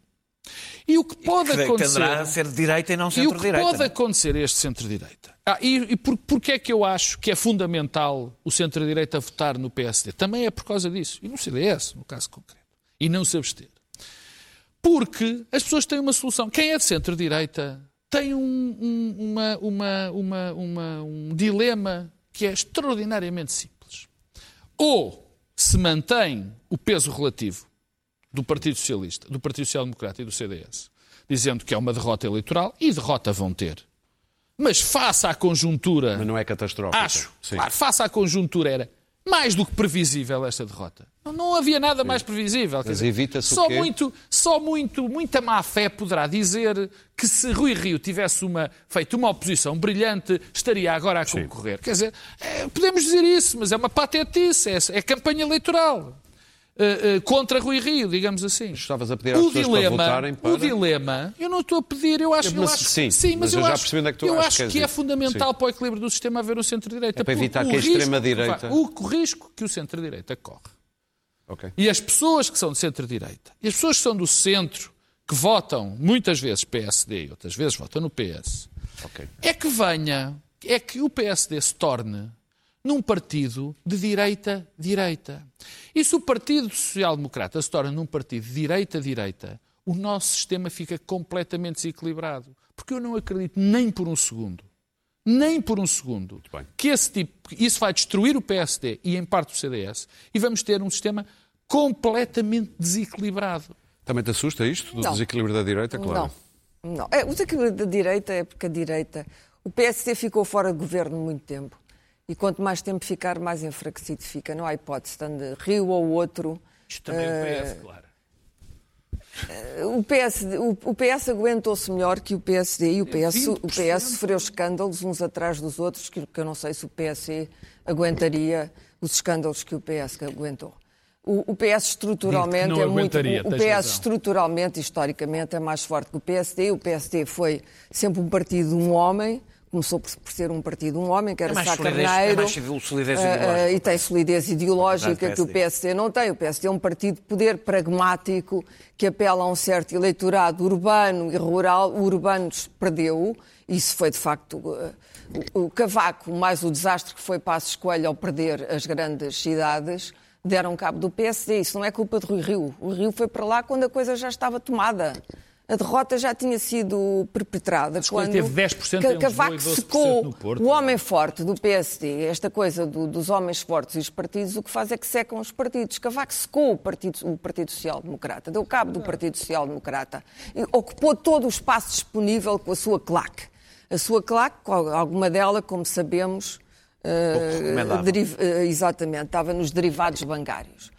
E o que pode que acontecer. tenderá a ser de direita e não E o que centro-direita. pode não acontecer a este centro-direita? Ah, e e por, porquê é que eu acho que é fundamental o centro-direita votar no PSD? Também é por causa disso. E no CDS, no caso concreto. E não se abster. Porque as pessoas têm uma solução. Quem é de centro-direita tem um, um- uma- uma- uma- uma- um dilema que é extraordinariamente simples. Ou se mantém o peso relativo do Partido Socialista, do Partido Social Democrata e do CDS, dizendo que é uma derrota eleitoral, e derrota vão ter. Mas face à conjuntura, Mas não é catastrófico. acho, Sim. claro, face à conjuntura era mais do que previsível esta derrota. Não, havia nada mais previsível. Mas evita-se só muito, só muito, muita má fé poderá dizer que se Rui Rio tivesse uma, feito uma oposição brilhante, estaria agora a concorrer. Quer dizer, é, podemos dizer isso, mas é uma patetice, é, é campanha eleitoral. Eh, contra Rui Rio, digamos assim. Estavas a pedir às o pessoas para dilema, votarem para- O dilema, eu não estou a pedir, eu acho, eu mas acho sim, mas eu, eu já acho, percebi é que tu eu que acho queres que é fundamental Sim. para o equilíbrio do sistema haver o centro-direita. É para evitar o que a extrema-direita- O risco que o centro-direita corre Ok. e as pessoas que são de centro-direita e as pessoas que são do centro, que votam muitas vezes PSD e outras vezes votam no PS, Ok. é que venha, é que o PSD se torne num partido de direita-direita. E se o Partido Social Democrata se torna num partido de direita-direita, o nosso sistema fica completamente desequilibrado. Porque eu não acredito nem por um segundo, nem por um segundo, que esse tipo, isso vai destruir o PSD e em parte o CDS e vamos ter um sistema completamente desequilibrado. Também te assusta isto, do Não. desequilíbrio da direita, claro? Não, não. É, o desequilíbrio da direita é porque a direita. O PSD ficou fora de governo muito tempo. E quanto mais tempo ficar, mais enfraquecido fica. Não há hipótese, estando Rio ou outro. Isto também é o PS, claro. O PS, o, PS aguentou-se melhor que o PSD e o PS, o PS sofreu escândalos uns atrás dos outros, que, eu não sei se o PSD aguentaria os escândalos que o PS aguentou. O, o PS estruturalmente é muito. O PS razão. estruturalmente, historicamente, é mais forte que o PSD. O PSD foi sempre um partido de um homem, começou por, por ser um partido de um homem, que era É Sá solidez- é Carneiro. civil- solidez ideológica. e tem solidez ideológica Ao que o PSD. Não tem. O PSD é um partido de poder pragmático que apela a um certo eleitorado urbano e rural. O urbano perdeu. Isso foi, de facto, uh, o, o Cavaco, mais o desastre que foi Passos Coelho ao perder as grandes cidades, deram cabo do PSD. Isso não é culpa de Rui Rio. O Rio foi para lá quando a coisa já estava tomada. A derrota já tinha sido perpetrada. Coelho Quando teve 10% em Cavaco 12% secou no Porto. o homem forte do PSD, esta coisa do- dos homens fortes e os partidos, o que faz é que secam os partidos. Cavaco secou o Partido, o partido Social Democrata, deu cabo do Partido Social Democrata, e ocupou todo o espaço disponível com a sua claque. A sua claque, alguma dela, como sabemos, deriv- eh, exatamente, estava nos derivados bancários.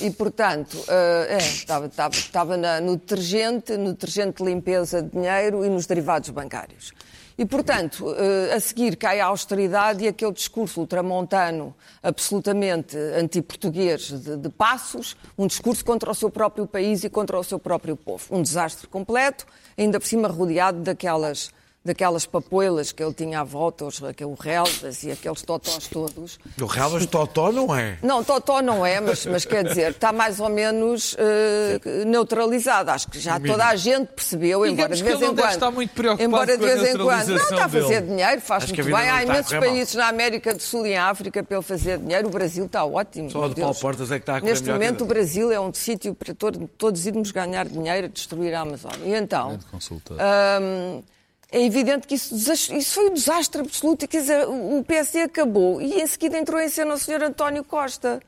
E, portanto, ah, é, estava, na- no detergente, no detergente de limpeza de dinheiro e nos derivados bancários. E, portanto, ah, a seguir cai a austeridade e aquele discurso ultramontano, absolutamente anti-português de, de passos, um discurso contra o seu próprio país e contra o seu próprio povo. Um desastre completo, ainda por cima rodeado daquelas daquelas papoilas que ele tinha à volta, os, aquele relvas e aqueles totós todos. O Relvas Totó não é. Não, Totó não é, mas, mas quer dizer, está mais ou menos eh, neutralizado. Acho que já toda a gente percebeu, embora Digamos de que vez ele em quando. estar muito preocupado embora de vez em quando. Não, está a fazer dele. dinheiro, faz Acho muito bem. Há está imensos mal. países na América do Sul e em África para ele fazer dinheiro. O Brasil está ótimo. Só de Paulo. Portas é que está a Neste momento, o Brasil é um sítio para todo- todos irmos ganhar dinheiro a destruir a Amazónia. E então. consultor. Hum, é evidente que isso, isso foi um desastre absoluto. Quer dizer, o PSD acabou e em seguida entrou em cena o Sr. António Costa.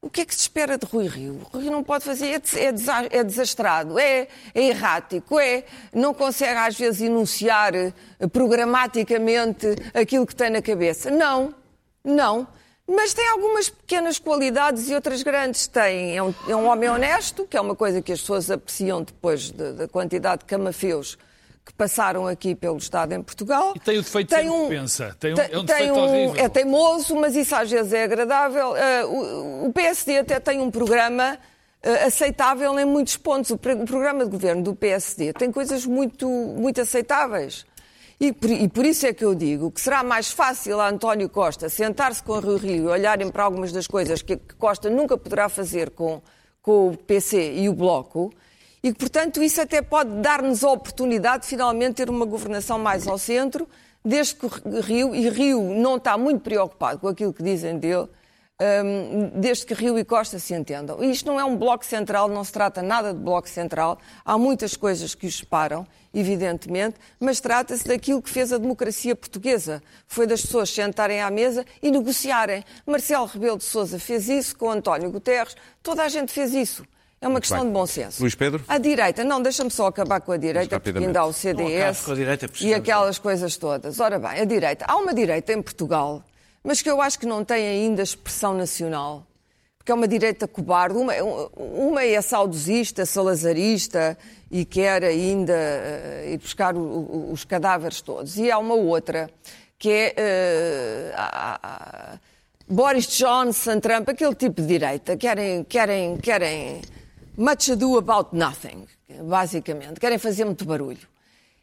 O que é que se espera de Rui Rio? Rui não pode fazer, é, é é desastrado, é, é errático, é, não consegue às vezes enunciar eh, programaticamente aquilo que tem na cabeça. Não, não. Mas tem algumas pequenas qualidades e outras grandes. Tem, é um, é um homem honesto, que é uma coisa que as pessoas apreciam depois de- da quantidade de camafeus que passaram aqui pelo Estado em Portugal. E tem o defeito o que pensa. Tem um- é um tem defeito horrível. É teimoso, mas isso às vezes é agradável. Eh, o, o PSD até tem um programa eh, aceitável em muitos pontos. O, o programa de governo do PSD tem coisas muito, muito aceitáveis. E por, e por isso é que eu digo que será mais fácil a António Costa sentar-se com o Rio Rio e olharem para algumas das coisas que que Costa nunca poderá fazer com, com o PC e o Bloco, e que, portanto, isso até pode dar-nos a oportunidade de finalmente ter uma governação mais ao centro, desde que Rio, e Rio não está muito preocupado com aquilo que dizem dele, hum, desde que Rio e Costa se entendam. E isto não é um bloco central, não se trata nada de bloco central. Há muitas coisas que os separam, evidentemente, mas trata-se daquilo que fez a democracia portuguesa. Foi das pessoas sentarem à mesa e negociarem. Marcelo Rebelo de Sousa fez isso com António Guterres, toda a gente fez isso. É uma questão bem. de bom senso. Luís Pedro? A direita, não, deixa-me só acabar com a direita, porque ainda há o Não CDS a direita, e precisamos. aquelas coisas todas. Ora bem, a direita. Há uma direita em Portugal, mas que eu acho que não tem ainda expressão nacional. Porque é uma direita cobarde. Uma, uma é saudosista, salazarista e quer ainda eh, ir buscar o- o- os cadáveres todos. E há uma outra que é eh, a- a- Boris Johnson, Trump, aquele tipo de direita. Querem, querem, querem much ado about nothing, basicamente. Querem fazer muito barulho.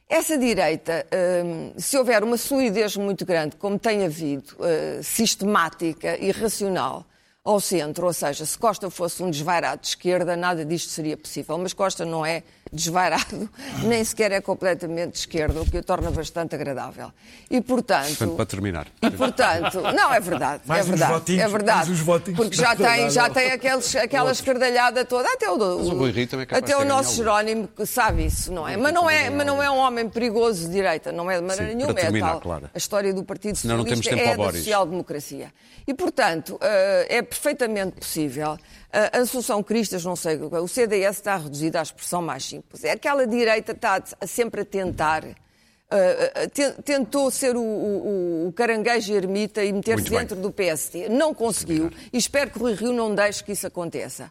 Essa direita, hum, se houver uma solidez muito grande, como tem havido, eh, sistemática e racional, ao centro, ou seja, se Costa fosse um desvairado de esquerda, nada disto seria possível. Mas Costa não é desvairado, nem sequer é completamente de esquerda, o que o torna bastante agradável. E, Portanto, portanto, para terminar. e portanto, não é verdade, Mais é uns verdade, votinhos, é verdade, mais uns votinhos. porque já tem, já tem aqueles, aquela escardalhada toda, até o, o é capaz até o nosso algum. Jerónimo que sabe isso, não é? Mas não é, mas não é um homem perigoso de direita, não é de maneira Sim, nenhuma, para é terminar, tal. Clara. A história do Partido Senão não temos Socialista tempo é da social-democracia. E, portanto, eh, é perfeitamente possível. A Assunção Cristas, não sei, o CDS está reduzido à expressão mais simples. É aquela direita que está sempre a tentar. te- tentou ser o, o- o caranguejo ermita e meter-se dentro do PSD. Não conseguiu e espero que o Rui Rio não deixe que isso aconteça.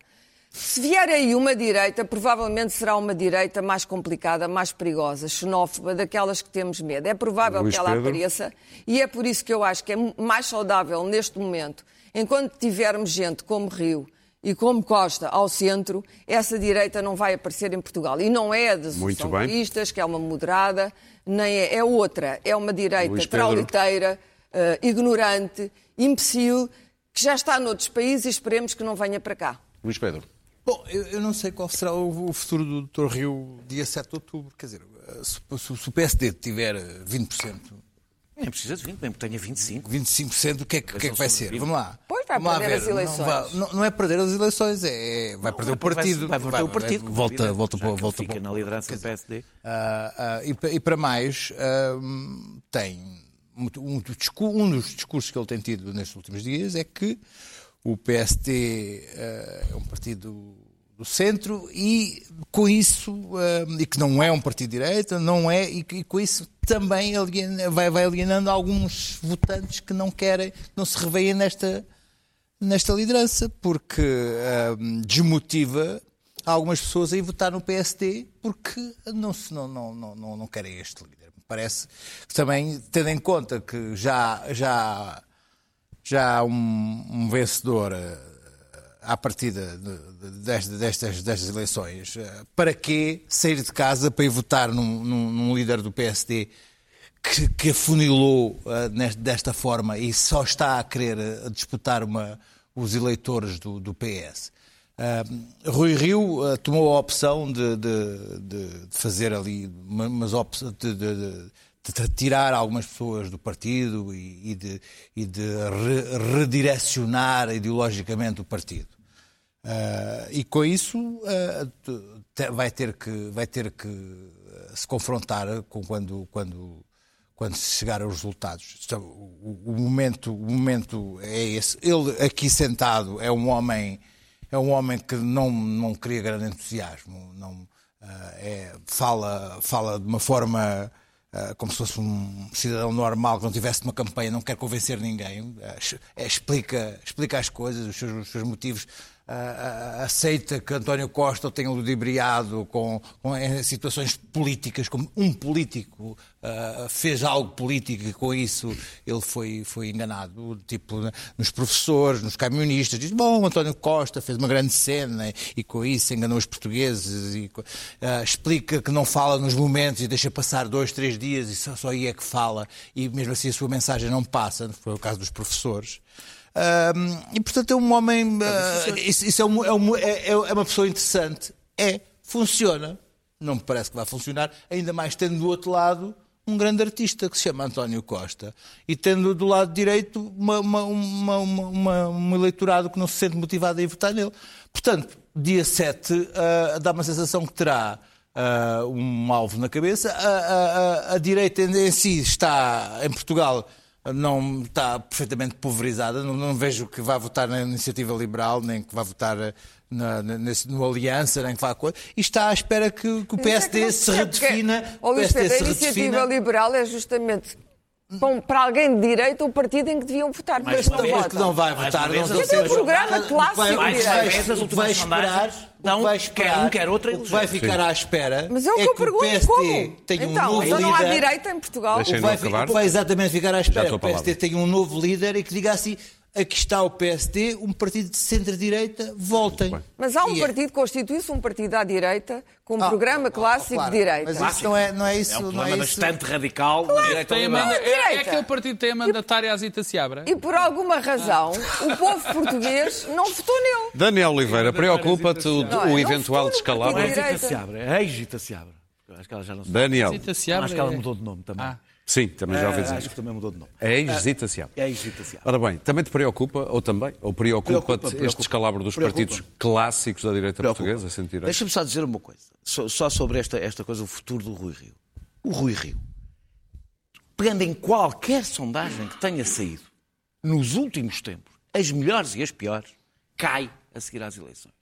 Se vier aí uma direita, provavelmente será uma direita mais complicada, mais perigosa, xenófoba, daquelas que temos medo. É provável Luís que ela Pedro. apareça e é por isso que eu acho que é mais saudável neste momento, enquanto tivermos gente como Rio e como Costa ao centro, essa direita não vai aparecer em Portugal. E não é a bem. socialistas, que é uma moderada, nem é, é outra. É uma direita trauliteira, eh, ignorante, imbecil, que já está noutros países e esperemos que não venha para cá. Luís Pedro. Bom, eu, eu não sei qual será o, o futuro do Dr. Rio dia 7 de outubro. Quer dizer, se, se- se o PSD tiver 20%, Nem precisa de 20, mesmo que tenha 25. 25%, o que é que, o que, é que vai ser? Vamos lá. Pois vai Vamos perder as eleições. Não, vai- não- não é perder as eleições, é, vai perder o Vai- partido. Vai, voltar o partido. como volta, evidente, volta, volta, ele fica para- na liderança do PSD. Ah, ah, e, e para mais, ah, tem muito- um, um dos discursos que ele tem tido nestes últimos dias é que o PSD é um partido do centro e com isso, e que não é um partido de direita, não é, e, e com isso também aliena- vai, vai alienando alguns votantes que não querem, que não se reveem nesta, nesta liderança, porque ahm, desmotiva algumas pessoas a ir votar no PSD porque não, não, não, não, não, querem este líder. Parece que também, tendo em conta que já, já, já há um, um vencedor à partida de- de- destas, destas, destas eleições, eh, para que sair de casa para ir votar num, num- num líder do PSD que, que afunilou nest- desta forma e só está a querer eh, disputar uma, os eleitores do, do PS. Ah, Rui Rio ah, tomou a opção de, de- de- fazer ali uma- umas opções de, de- de- de tirar algumas pessoas do partido e, e de, e de re- redirecionar ideologicamente o partido. Ah, e com isso ah, te- vai ter que, vai ter que ah, se confrontar com quando, quando, quando se chegar aos resultados. Então, o, o momento, o momento é esse. Ele aqui sentado é um homem, é um homem que não, não cria grande entusiasmo. Não, ah, é, fala, fala de uma forma como se fosse um cidadão normal que não tivesse uma campanha, não quer convencer ninguém, ah, é, explica, explica as coisas, os seus, os seus motivos aceita que António Costa tenha ludibriado com, com em situações políticas, como um político ah, fez algo político e com isso ele foi, foi enganado, tipo né, nos professores, nos camionistas, diz, bom, António Costa fez uma grande cena e com isso enganou os portugueses e ah, explica que não fala nos momentos e deixa passar dois, três dias e só, só aí é que fala e mesmo assim a sua mensagem não passa, foi o caso dos professores. Um, e portanto é um homem. Uh, isso, isso é, um, é, um, é, é uma pessoa interessante. É, funciona. Não me parece que vai funcionar, ainda mais tendo do outro lado um grande artista que se chama António Costa e tendo do lado direito uma, uma, uma, uma um eleitorado que não se sente motivado a ir votar nele. Portanto, dia 7 uh, dá uma sensação que terá uh, um alvo na cabeça. A, a, a direita em si está, em Portugal, não está perfeitamente pulverizada. Não, não, vejo que vá votar na Iniciativa Liberal, nem que vá votar na, na, no Aliança, nem que vá coisa. E está à espera que, que o PSD é que se redefina. Porque, o PSD a Iniciativa Liberal é justamente Bom, para alguém de direita, o partido em que deviam votar. Mas não vez que não vai votar. Não Mas é um programa clássico vai, de direita. As últimas sondagens dão vai esperar, quer um, quer outro. O que vai ficar à espera Mas é o que eu que o pergunto, PSD como? tem um então, novo então líder. não há direita em Portugal. O que vai, não o que vai exatamente ficar à espera. estou O a palavra. PSD tem um novo líder e que diga assim: aqui está o PSD, um partido de centro-direita, voltem. Mas há um E é- partido, constitui-se um partido à direita, com um Ah, programa clássico claro, de direita. Mas isso não é, não é isso. É um não problema é isso. bastante radical direita Tem a liberal. manda- é, é aquele partido que tem a mandatária Azita Seabra. E por alguma razão, o povo português não votou nele. Daniel Oliveira, preocupa-te o, Não, é, o eventual descalabro? Não é Direita. Zita Seabra, é ex-Zita Seabra. Acho que ela já não Daniel. Azita Seabra Acho que ela é- mudou de nome também. Ah. Sim, também já ouvi É, dizer. acho que também mudou de nome. É Seabra. É Seabra. Ora bem, também te preocupa, ou também, ou preocupa-te Preocupa, este preocupa. descalabro dos Preocupa. partidos clássicos da direita portuguesa, centro-direita? Deixa-me só dizer uma coisa, só, só sobre esta, esta coisa, o futuro do Rui Rio. O Rui Rio, pegando em qualquer sondagem que tenha saído nos últimos tempos, as melhores e as piores, cai a seguir às eleições.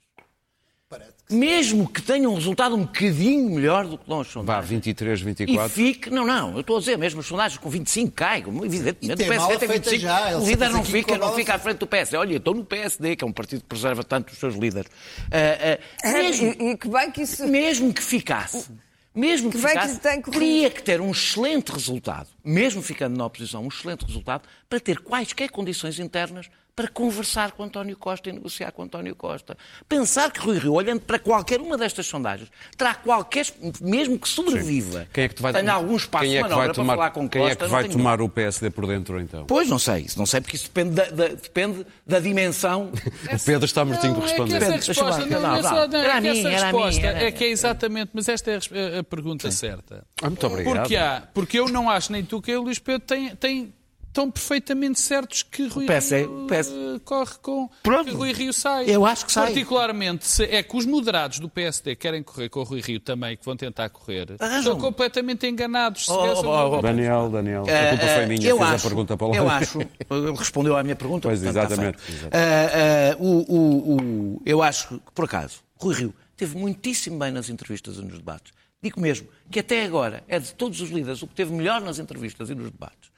Mesmo que tenha um resultado um bocadinho melhor do que nós Vá, sondagens. 23, E 24. fique, não, não, eu estou a dizer mesmo, as sondagens com 25 caem, evidentemente. E tem o PSD tem feita 25, já, o líder não fica, não fica à frente do PSD. Olha, eu estou no PSD, que é um partido que preserva tanto os seus líderes. Ah, ah, mesmo, E, e que bem que isso. mesmo que ficasse, mesmo que, Que que ficasse, tem corrido. teria que ter um excelente resultado, mesmo ficando na oposição, um excelente resultado, para ter quaisquer condições internas para conversar com António Costa e negociar com António Costa. Pensar que Rui Rio, olhando para qualquer uma destas sondagens, terá qualquer, mesmo que sobreviva, Quem é que vai, tenha algum espaço quem de é que manobra vai para tomar, falar com quem Costa, é que vai tomar o PSD por dentro, então? Pois, não sei, isso não sei, porque isso depende da, da- depende da dimensão. O Pedro está mortinho de é responder. deixa resposta, não, Não, não, é não. não, é Era a minha, era a minha, é que é exatamente, mas esta é a res- a, a pergunta certa. Ah, muito obrigado. Porque, há, porque eu não acho, nem tu, que o Luís Pedro tem, tem, estão perfeitamente certos que Rui PS é- Rio PS eh, corre com Pronto. que Rui Rio sai. Eu acho que sai. Particularmente, se é que os moderados do PSD querem correr com o Rui Rio também, que vão tentar correr, Arranjam. estão completamente enganados. Se Oh, oh, oh, Daniel, Daniel, a culpa foi minha, eu fiz acho, a pergunta para lá. Eu acho, ele respondeu à minha pergunta. Pois, portanto, está exatamente, exatamente. Ah, ah, o- o- o- eu acho que, por acaso, Rui Rio teve muitíssimo bem nas entrevistas e nos debates. Digo mesmo que até agora é de todos os líderes o que teve melhor nas entrevistas e nos debates.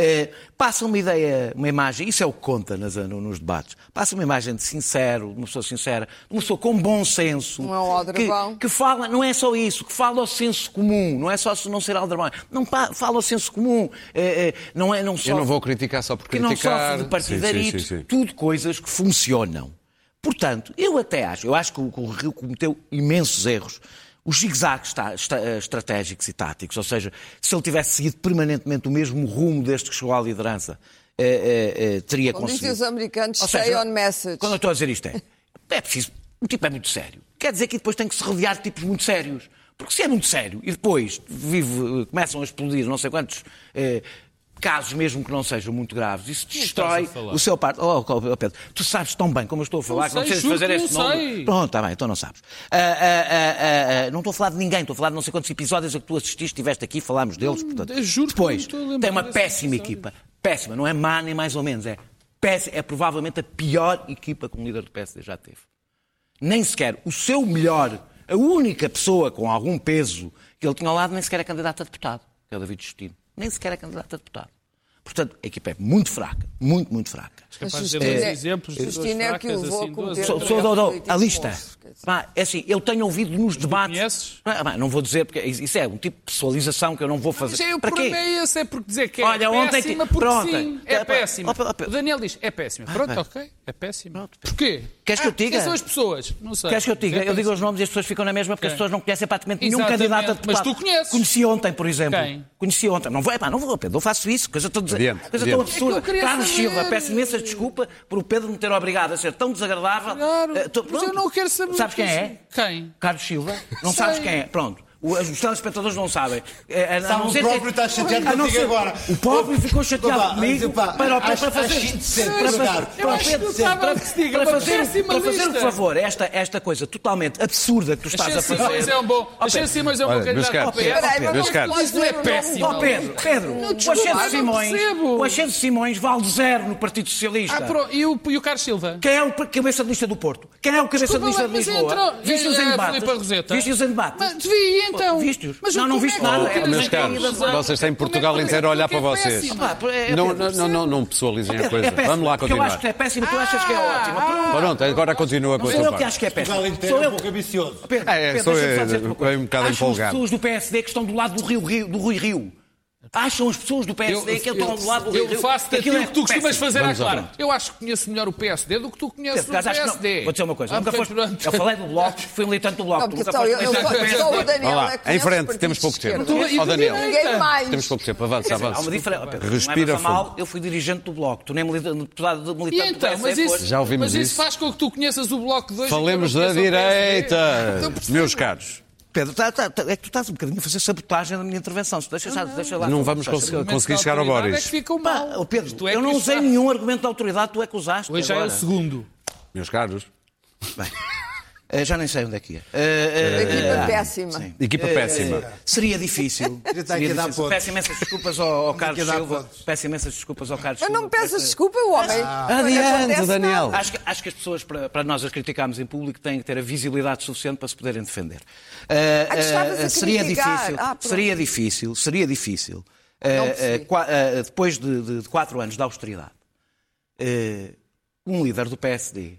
Eh, passa uma ideia, uma imagem, isso é o que conta nas, no- nos debates, passa uma imagem de sincero, de uma pessoa sincera, de uma pessoa com bom senso. Não é um aldrabão. que, que fala, não é só isso, que fala ao senso comum, não é só se não ser aldrabão, não fala ao senso comum, eh, eh, não é não só Eu não vou criticar só por que não sofre de partidarite, Sim, sim, sim, sim. tudo coisas que funcionam. Portanto, eu até acho, eu acho que o, que o Rio cometeu imensos erros. Os zigzags eh, estratégicos e táticos, ou seja, se ele tivesse seguido permanentemente o mesmo rumo desde que chegou à liderança, eh, eh, eh, teria Como dizem conseguido. os americanos, Ou stay seja, on message. Quando eu estou a dizer isto é, é preciso, o tipo é muito sério. Quer dizer que depois tem que se rodear de tipos muito sérios. Porque se é muito sério e depois vive, começam a explodir não sei quantos eh, casos, mesmo que não sejam muito graves, isso destrói a falar? o seu parte. Oh, oh, Pedro, tu sabes tão bem como eu estou a falar Não que não precisas fazer que este não nome. sei. Pronto, está bem, então não sabes. Ah, ah, ah, não estou a falar de ninguém, estou a falar de não sei quantos episódios a que tu assististe, estiveste aqui, falámos deles. Portanto, eu juro que depois, não lembrar tem uma péssima equipa. Péssima, não é má nem mais ou menos, é péssima, é provavelmente a pior equipa que um líder do PSD já teve. Nem sequer o seu melhor, a única pessoa com algum peso que ele tinha ao lado, nem sequer é candidato a deputado, que é o David Justino. Nem sequer é candidato a deputado. Portanto, a equipa é muito fraca, muito, muito fraca. Capaz de dizer dois é- exemplos de Justino é que levou a assim, duas- cometer- Sou, sou, a lista. Pá, é assim, eu tenho ouvido nos debates. conheces? Ah, pá, não vou dizer, porque isso é um tipo de pessoalização que eu não vou fazer. Mas é, o Para quê? problema é esse, é porque dizer que é Olha, ontem péssima, porque pronto. sim, é É, péssima. O Daniel diz, é péssima. Pronto, pá. ok, é péssima. Pronto. Porquê? Queres que eu Ah, diga? Quem são as pessoas? Não sei. Queres que eu diga? É Eu digo os nomes e as pessoas ficam na mesma porque as pessoas não conhecem praticamente nenhum Exatamente, candidato a mas deputado. tu conheces. Conheci ontem, por exemplo. Quem? Conheci ontem. Não vou, epá, não vou, Pedro, eu faço isso. Coisa tão, Adiante, coisa tão adiante. absurda. É Carlos saber. Silva, peço imensa desculpa por o Pedro me ter obrigado a ser tão desagradável. Claro, Eh, tô- mas pronto. eu não quero saber. Sabes quem é? Quem? Carlos Silva. Não Sei. sabes quem é? Pronto. O- Os telespectadores não sabem. É, a Sabe, não o próprio está chateado não contigo ser- agora. O próprio ficou chateado Opa, comigo opa, para, para, acho- para fazer. acho para fazer- para acho fazer- para- para fazer, para fazer o favor, esta, esta coisa totalmente absurda que tu estás a Achei fazer. Simões é um bom. Achei Pedro, Simões é um bom candidato caros, ao PS. Isso é o péssimo. Pedro, Pedro, o não Simões, o Alexandre Simões vale zero no Partido Socialista. Ah. E o, o Carlos Silva? Quem é o cabeça de lista do Porto? Quem é o cabeça de lista de mas Lisboa? entrou- Viste-os eh, em a debates? Em debates? Mas vi, então. Viste-os? Mas Não, não é- nada. é que Meus caros, vocês têm é Portugal é- inteiro a olhar para é vocês. é- é- Não, é- não, não, não, não pessoalizem a É coisa. Vamos lá porque eu continuar. acho que é péssimo tu achas que é ótimo. Pronto. Agora continua com a sou tua eu que parte. acho que é péssimo. Portugal inteiro Sou é eu. um pouco ambicioso. Pedro, É, é, sou é um bocado empolgado. as pessoas do PSD que estão do lado do Rui Rio. Acham as pessoas do PSD que estão do lado do eu faço Aquilo daquilo que tu costumas fazer à clara. Eu acho que conheço melhor o PSD do que tu conheces Por o acaso, acho que não. PSD. Vou dizer uma coisa. Ah, eu falei do Bloco, fui militante do Bloco. Não, só, foste eu, eu, só, o Daniel é em frente, os temos pouco tempo. Então. Ó Daniel, Ninguém mais. temos pouco tempo. Avança, Há uma avança. diferença. Respira fundo. mal, eu fui dirigente do Bloco. Tu nem E militante do então, PSD isso, foste. Já ouvimos mas isso isso. faz com que tu conheças o Bloco de hoje. Falemos eu da direita, Então, meus caros. Pedro, tá- tá- tá- é que tu estás um bocadinho a fazer sabotagem da minha intervenção. Deixa, já- deixa lá. Não vamos conseguir, conseguir chegar ao Boris. É que ficam Pá, mal. ó Pedro, Tu é eu não usei nenhum argumento de autoridade, tu é que usaste. Hoje já é o segundo. Meus caros. Eh, já nem sei onde é que ia. Eh, A eh, equipa ah, péssima. sim. Equipa Eh, péssima. Seria difícil. Já está seria aqui a dar difícil. pontos. Peço imensas desculpas ao, ao Carlos Silva. Peço imensas desculpas ao Carlos Eu Silva. não me peças Peço- desculpa, o homem. Adiante, Acontece Daniel. Acho que, acho que as pessoas, para, para nós as criticarmos em público, têm que ter a visibilidade suficiente para se poderem defender. Eh, Ah, a eh, seria difícil, Ah, seria difícil, seria difícil, eh, Não eh, eh, depois de, de- de quatro anos de austeridade, eh, um líder do PSD,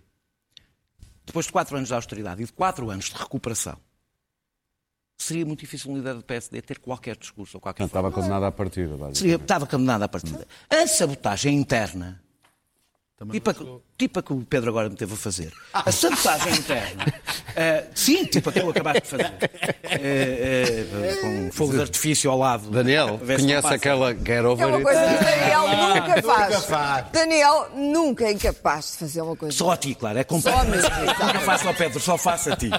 depois de quatro anos de austeridade e de quatro anos de recuperação, seria muito difícil um líder do PSD ter qualquer discurso ou qualquer Não estava condenado à partida. Seria, estava condenado à partida. A sabotagem interna, tipo a, que- tipo a que o Pedro agora me teve a fazer, a sabotagem interna, eh, sim, tipo a que tu acabaste de fazer, eh, eh, com fogo de artifício ao lado. Daniel, conhece aquela Get É Over uma It? coisa que Daniel nunca faz. faz. Daniel nunca é incapaz de fazer uma coisa. Só a ti, claro, é completamente. Nunca faço ao Pedro, só faço a ti.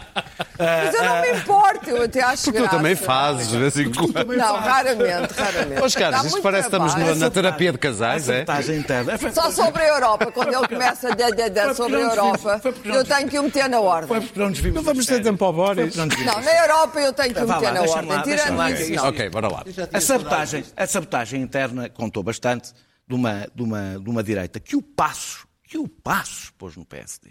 Mas eu não me importo, eu até acho Porque tu graça. também fazes, de vez em quando. Não, raramente, raramente. Os caras, isto parece que estamos na, na terapia de casais, A é? sabotagem interna. Só sobre a Europa, quando ele começa dar, dar Foi sobre a Europa, foi eu tenho que o meter na Foi ordem. porque não nos vimos Não vamos ter tempo ao Boris. Foi não na Europa eu tenho que o lá, meter na ordem. lá, Tirando lá, isso, não. Ok, bora lá. A sabotagem, a sabotagem interna contou bastante de uma, de uma, de uma direita que o Passos, que o Passos pôs no PSD.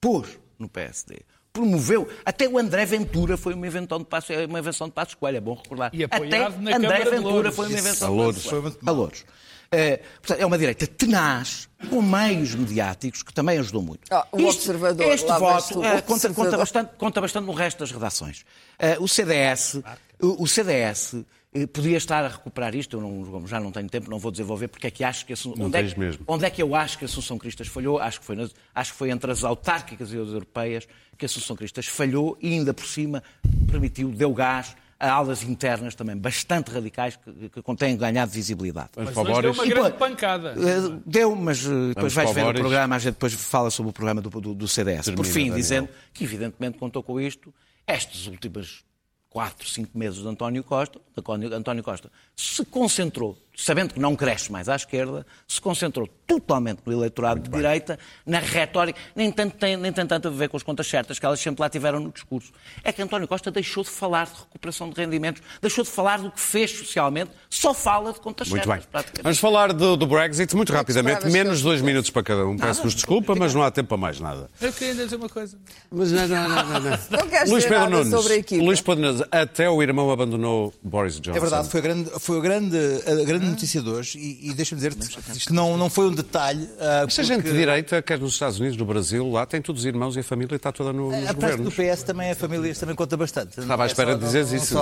Pôs no PSD. Promoveu. Até o André Ventura foi uma invenção de Passos, é uma invenção de Passos Coelho, é bom recordar. E apoiado Até na André Câmara de Ventura foi uma invenção de. Passos Coelho. A Louros. É, portanto, é uma direita tenaz, com meios mediáticos, que também ajudou muito. Ah, o Observador, este voto tu, eh, conta, conta, bastante, conta bastante no resto das redações. Eh, o CDS, o, o CDS eh, podia estar a recuperar isto, eu não- já não tenho tempo, não vou desenvolver porque é que acho que a Assun- Não onde, é que, mesmo. onde é que eu acho que a Assunção Cristas falhou? Acho que foi, nas- acho que foi entre as autárquicas e as europeias que a Assunção Cristas falhou e ainda por cima permitiu, deu gás a aulas internas também bastante radicais que, que contêm ganhado visibilidade. Mas hoje deu Boris. uma grande pancada. Eh, Deu, mas eh, depois vais ver o programa, a gente depois fala sobre o programa do, do, do CDS. Por Termina, fim, Daniel. dizendo que evidentemente contou com isto, estes últimos quatro, cinco meses de António Costa, de António Costa, se concentrou, sabendo que não cresce mais à esquerda, se concentrou totalmente no eleitorado de direita, na retórica, nem tanto, tem, nem tem tanto a ver com as contas certas que elas sempre lá tiveram no discurso. É que António Costa deixou de falar de recuperação de rendimentos, deixou de falar do que fez socialmente, só fala de contas Muito bem. certas, praticamente. Vamos falar do, do Brexit muito rapidamente, menos dois minutos para cada um. Peço-vos desculpa, mas não há tempo para mais nada. Eu queria dizer uma coisa. Mas não, não, não, não. não. Não queres Luís dizer Pedro nada Nunes, sobre a equipa. Luís Pedro Nunes, até o irmão abandonou Boris Johnson. É verdade, foi a grande, foi a grande, a grande notícia de hoje e, e deixa-me dizer que isto não, não foi um detalhe. ah, Esta gente de porque direita, quer nos Estados Unidos, no Brasil, lá tem todos os irmãos e a família está toda no, nos A prática do. PS também é família, isto também conta bastante. Estava à é espera de dizeres isso.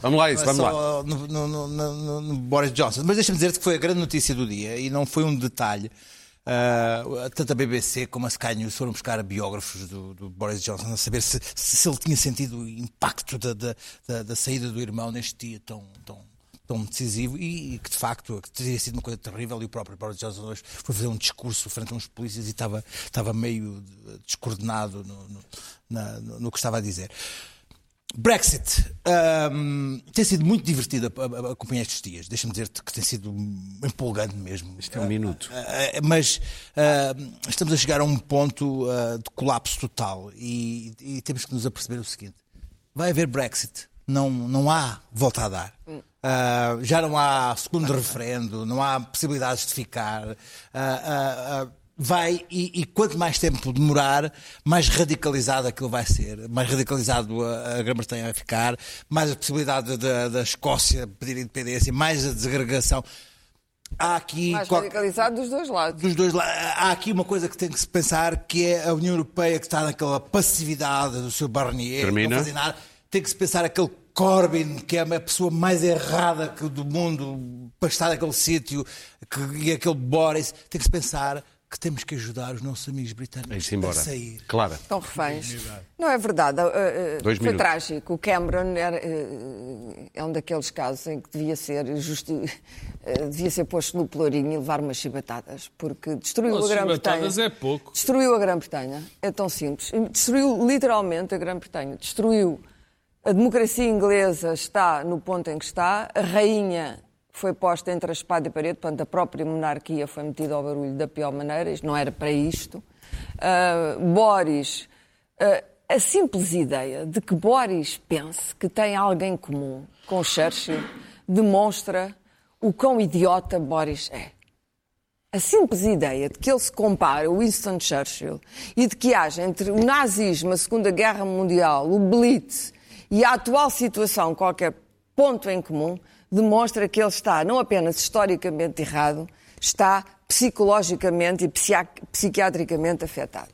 Vamos lá, isso, é vamos só No, no- no- no- no Boris Johnson. Mas deixa-me dizer que foi a grande notícia do dia e não foi um detalhe. Ah, tanto a BBC como a Sky News foram buscar biógrafos do, do Boris Johnson a saber se, se ele tinha sentido o impacto da, da, da- da saída do irmão neste dia tão, tão, tão decisivo e, e que de facto que teria sido uma coisa terrível e o próprio Boris Johnson hoje foi fazer um discurso frente a uns polícias e estava, estava meio descoordenado no, no, na- no- no que estava a dizer. Brexit. Ahm, tem sido muito divertido acompanhar estes dias. Deixa-me dizer-te que tem sido empolgante mesmo. Isto é um minuto. Ah, mas ah, estamos a chegar a um ponto de colapso total e, e temos que nos aperceber o seguinte: vai haver Brexit, não, não há volta a dar. Ah, já não há segundo referendo, não há possibilidades de ficar. Ah, ah, vai e, e quanto mais tempo demorar, mais radicalizado aquilo vai ser, mais radicalizado a, a Grã-Bretanha vai ficar, mais a possibilidade da, da Escócia pedir independência, mais a desagregação. Há aqui Mais qual- radicalizado dos dois lados. dos dois lados. Há aqui uma coisa que tem que se pensar, que é a União Europeia que está naquela passividade do seu Barnier, Termina. não fazer nada. Tem que se pensar aquele Corbyn, que é a pessoa mais errada que do mundo para estar naquele sítio, que- e aquele Boris. Tem que se pensar que temos que ajudar os nossos amigos britânicos a sair. Clara. Estão reféns. Não é verdade. Uh, uh, Dois foi minutos. trágico. O Cameron era, uh, é um daqueles casos em que devia ser, justi... uh, devia ser posto no pelourinho e levar umas chibatadas, porque destruiu a Grã-Bretanha. chibatadas é pouco. Destruiu a Grã-Bretanha. É tão simples. Destruiu literalmente a Grã-Bretanha. Destruiu. A democracia inglesa está no ponto em que está. A rainha foi posta entre a espada e a parede, portanto, a própria monarquia foi metida ao barulho da pior maneira. Isto não era para isto. Ah, Boris, ah, a simples ideia de que Boris pense que tem alguém comum com Churchill demonstra o quão idiota Boris é. A simples ideia de que ele se compara a Winston Churchill e de que haja entre o nazismo, a Segunda Guerra Mundial, o Blitz e a atual situação qualquer ponto em comum, demonstra que ele está não apenas historicamente errado, está psicologicamente e psiquiatricamente afetado.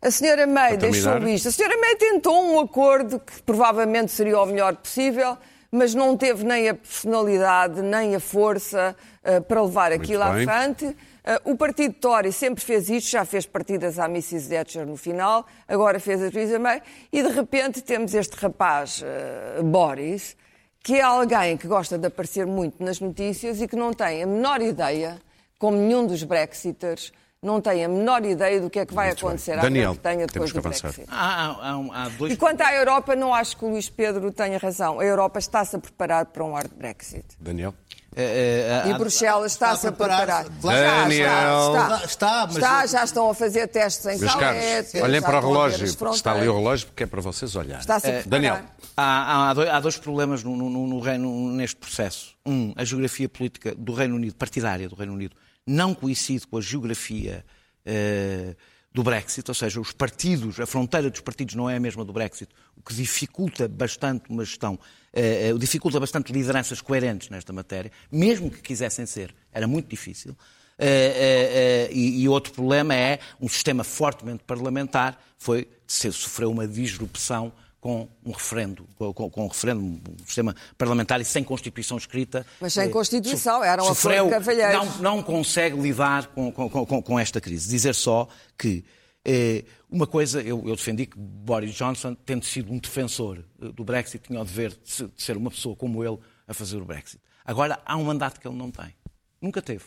A senhora May deixou isto. A senhora May tentou um acordo que provavelmente seria o melhor possível, mas não teve nem a personalidade, nem a força eh, para levar aquilo à frente. Eh, o partido Tory sempre fez isto, já fez partidas à Mrs. Thatcher no final, agora fez a Theresa May, e de repente temos este rapaz, eh, Boris, que é alguém que gosta de aparecer muito nas notícias e que não tem a menor ideia, como nenhum dos Brexiters, não tem a menor ideia do que é que vai Muito bem. acontecer à Daniel, Grã-Bretanha depois do avançar. Brexit. Há, há- há um- há dois E quanto à Europa, não acho que o Luís Pedro tenha razão. A Europa está-se a preparar para um hard Brexit. Daniel. Eh, eh, E há- Bruxelas está-se a preparar. Daniel. Está, está, Está, mas- Está, já estão a fazer testes em Meus caros, Calete, olhem para o relógio. Está ali o relógio porque é para vocês olharem. Eh. Daniel. Há, há dois, há dois problemas no, no- no Reino, neste processo. Um, a geografia política do Reino Unido, partidária do Reino Unido, não coincide com a geografia eh, do Brexit, ou seja, os partidos, a fronteira dos partidos não é a mesma do Brexit, o que dificulta bastante uma gestão, eh, dificulta bastante lideranças coerentes nesta matéria, mesmo que quisessem ser, era muito difícil. Eh, eh, eh, e, e outro problema é um sistema fortemente parlamentar, foi, sofreu uma disrupção com um referendo, com, com- um referendo, um sistema parlamentar e sem Constituição escrita. Mas sem eh, Constituição, era um sofreu, acordo não, não consegue lidar com, com- com- com esta crise. Dizer só que eh, uma coisa, eu, eu defendi que Boris Johnson, tendo sido um defensor eh, do Brexit, tinha o dever de de ser uma pessoa como ele a fazer o Brexit. Agora, há um mandato que ele não tem. Nunca teve.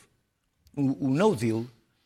O, o no deal,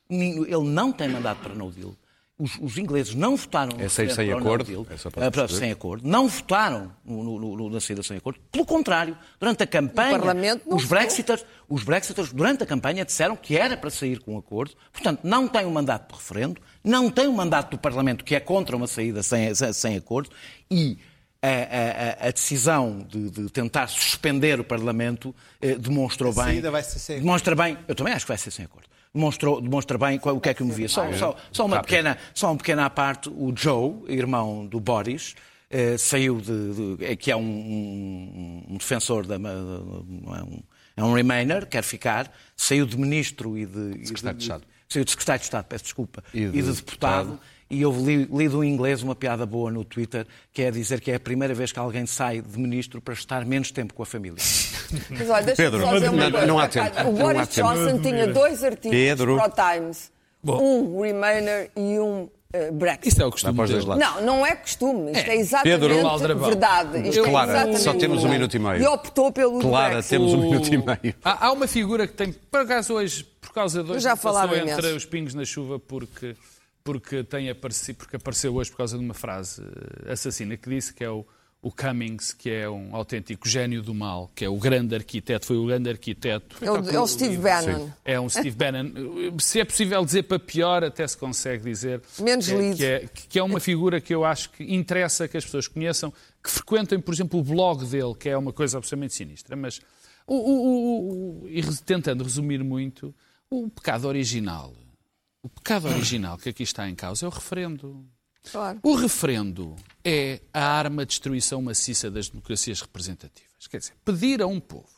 ele não tem mandato para no deal. Os, os ingleses não votaram no É sair referendo sem no acordo? deal, É eh, sem acordo. Não votaram no, no- no- na saída sem acordo. Pelo contrário, durante a campanha, os. Brexiters, os Brexiters, durante a campanha, disseram que era para sair com um acordo. Portanto, não tem um mandato de referendo, não tem um mandato do Parlamento que é contra uma saída sem, sem- sem acordo e a, a- a- a decisão de, de tentar suspender o Parlamento eh, demonstrou A bem. saída vai ser sem demonstra bem. Eu também acho que vai ser sem acordo. Demonstrou, demonstra bem o que é que eu me via. Só, só, só uma, pequena, só uma pequena à parte, o Joe, irmão do Boris, eh, saiu de, de- é que é um, um- um defensor da é um, é um Remainer, quer ficar, saiu de ministro e de, de- Secretário de Estado. Saiu de secretário de Estado, peço desculpa, E e de de, deputado. E houve li, lido em inglês uma piada boa no Twitter, que é dizer que é a primeira vez que alguém sai de ministro para estar menos tempo com a família. Mas olha, deixa-me Pedro, só dizer uma não- coisa. não há tempo. O Boris tempo. Johnson tinha dois artigos Pedro. para o Times. Um Remainer e um eh, Brexit. Isso é o costume para os dois dele. lados. Não, não é costume. Isto é, É. exatamente Pedro. Verdade. Isto Eu- é Clara, exatamente só temos um minuto e meio. E optou pelo Clara, Brexit. temos um minuto e meio. Há, há uma figura que tem, por acaso hoje, por causa de Eu hoje, já passou falava entre imenso. os pingos na chuva porque, porque, tem aparecido, porque apareceu hoje por causa de uma frase eh, assassina que disse que é o, o Cummings, que é um autêntico gênio do mal, que é o grande arquiteto, foi o grande arquiteto. É o, é o Steve Bannon. É um Steve Bannon. Se é possível dizer para pior, até se consegue dizer. Menos que é, lido. que é, que é uma figura que eu acho que interessa que as pessoas conheçam, que frequentem, por exemplo, o blog dele, que é uma coisa absolutamente sinistra. Mas, o, o- o- o- e tentando resumir muito, o pecado original, o pecado original que aqui está em causa é o referendo. Claro. O referendo é a arma de destruição maciça das democracias representativas. Quer dizer, pedir a um povo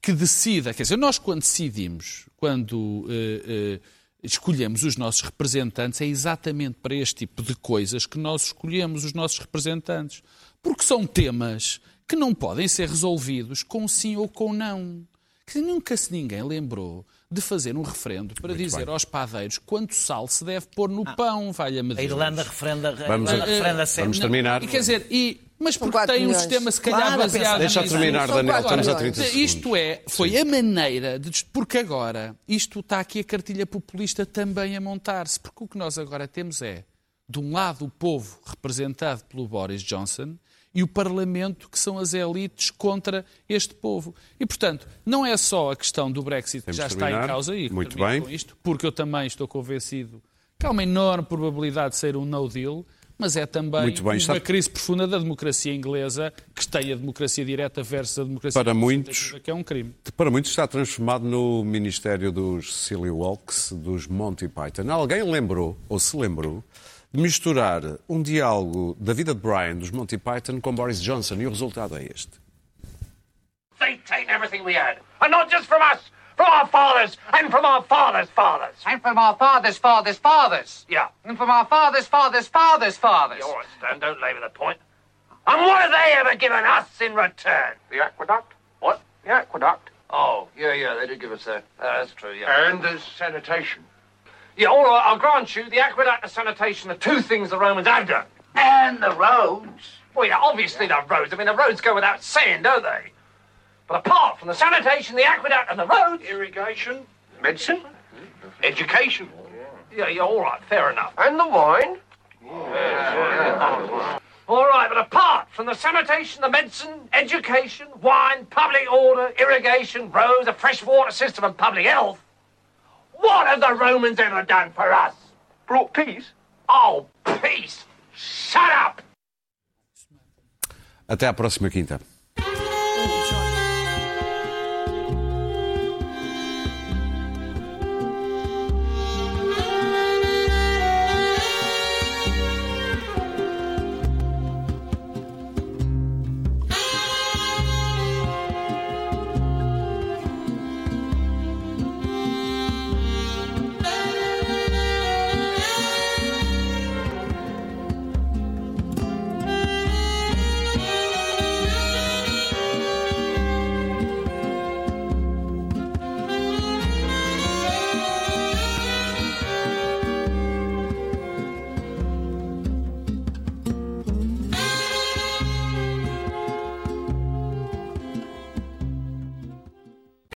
que decida, quer dizer, nós quando decidimos, quando eh, eh, escolhemos os nossos representantes, é exatamente para este tipo de coisas que nós escolhemos os nossos representantes. Porque são temas que não podem ser resolvidos com sim ou com não. Que nunca se ninguém lembrou de fazer um referendo para dizer aos padeiros quanto sal se deve pôr no pão, valha-me A Deus. Irlanda referenda, a Vamos- Irlanda referenda sempre. Vamos terminar. E quer dizer, e, mas porque tem um milhões. sistema se calhar Claro, baseado Deixa nisso. terminar, Daniel, quatro estamos a milhões. 30 segundos. Isto é, foi a maneira de. Porque agora, isto está aqui a cartilha populista também a montar-se. Porque o que nós agora temos é, de um lado, o povo representado pelo Boris Johnson e o Parlamento, que são as elites contra este povo. E, portanto, não é só a questão do Brexit que Temos já está em terminar. causa e Muito bem. com isto, porque eu também estou convencido que há uma enorme probabilidade de ser um no deal. Mas é também bem, uma está- crise profunda da democracia inglesa, que tem a democracia direta versus a democracia Para muitos- que é um crime. Para muitos está transformado no Ministério dos Silly Walks, dos Monty Python. Alguém lembrou, ou se lembrou, de misturar um diálogo da vida de Brian dos Monty Python com Boris Johnson e o resultado é este. They've taken everything we had. And not just from us, from our fathers and from our fathers' fathers. And from our fathers' fathers' fathers. Yeah. And from our fathers' fathers' fathers' fathers. All right, Stan, don't labour the point. And what have they ever given us in return? The aqueduct? What? The aqueduct. Oh, yeah, yeah, they did give us that. Uh, that's true, yeah. And the sanitation. Yeah, all right, I'll grant you, the aqueduct and sanitation are two things the Romans have done. And the roads. Well, yeah, obviously the roads. I mean, the roads go without saying, don't they? But apart from the sanitation, the aqueduct and the roads... Irrigation. Medicine. Education. Yeah, yeah, all right, fair enough. And the wine. All right, but apart from the sanitation, the medicine, education, wine, public order, irrigation, roads, a fresh water system, and public health, what have the Romans ever done for us? Brought peace. Oh, peace! Shut up! Até à próxima quinta.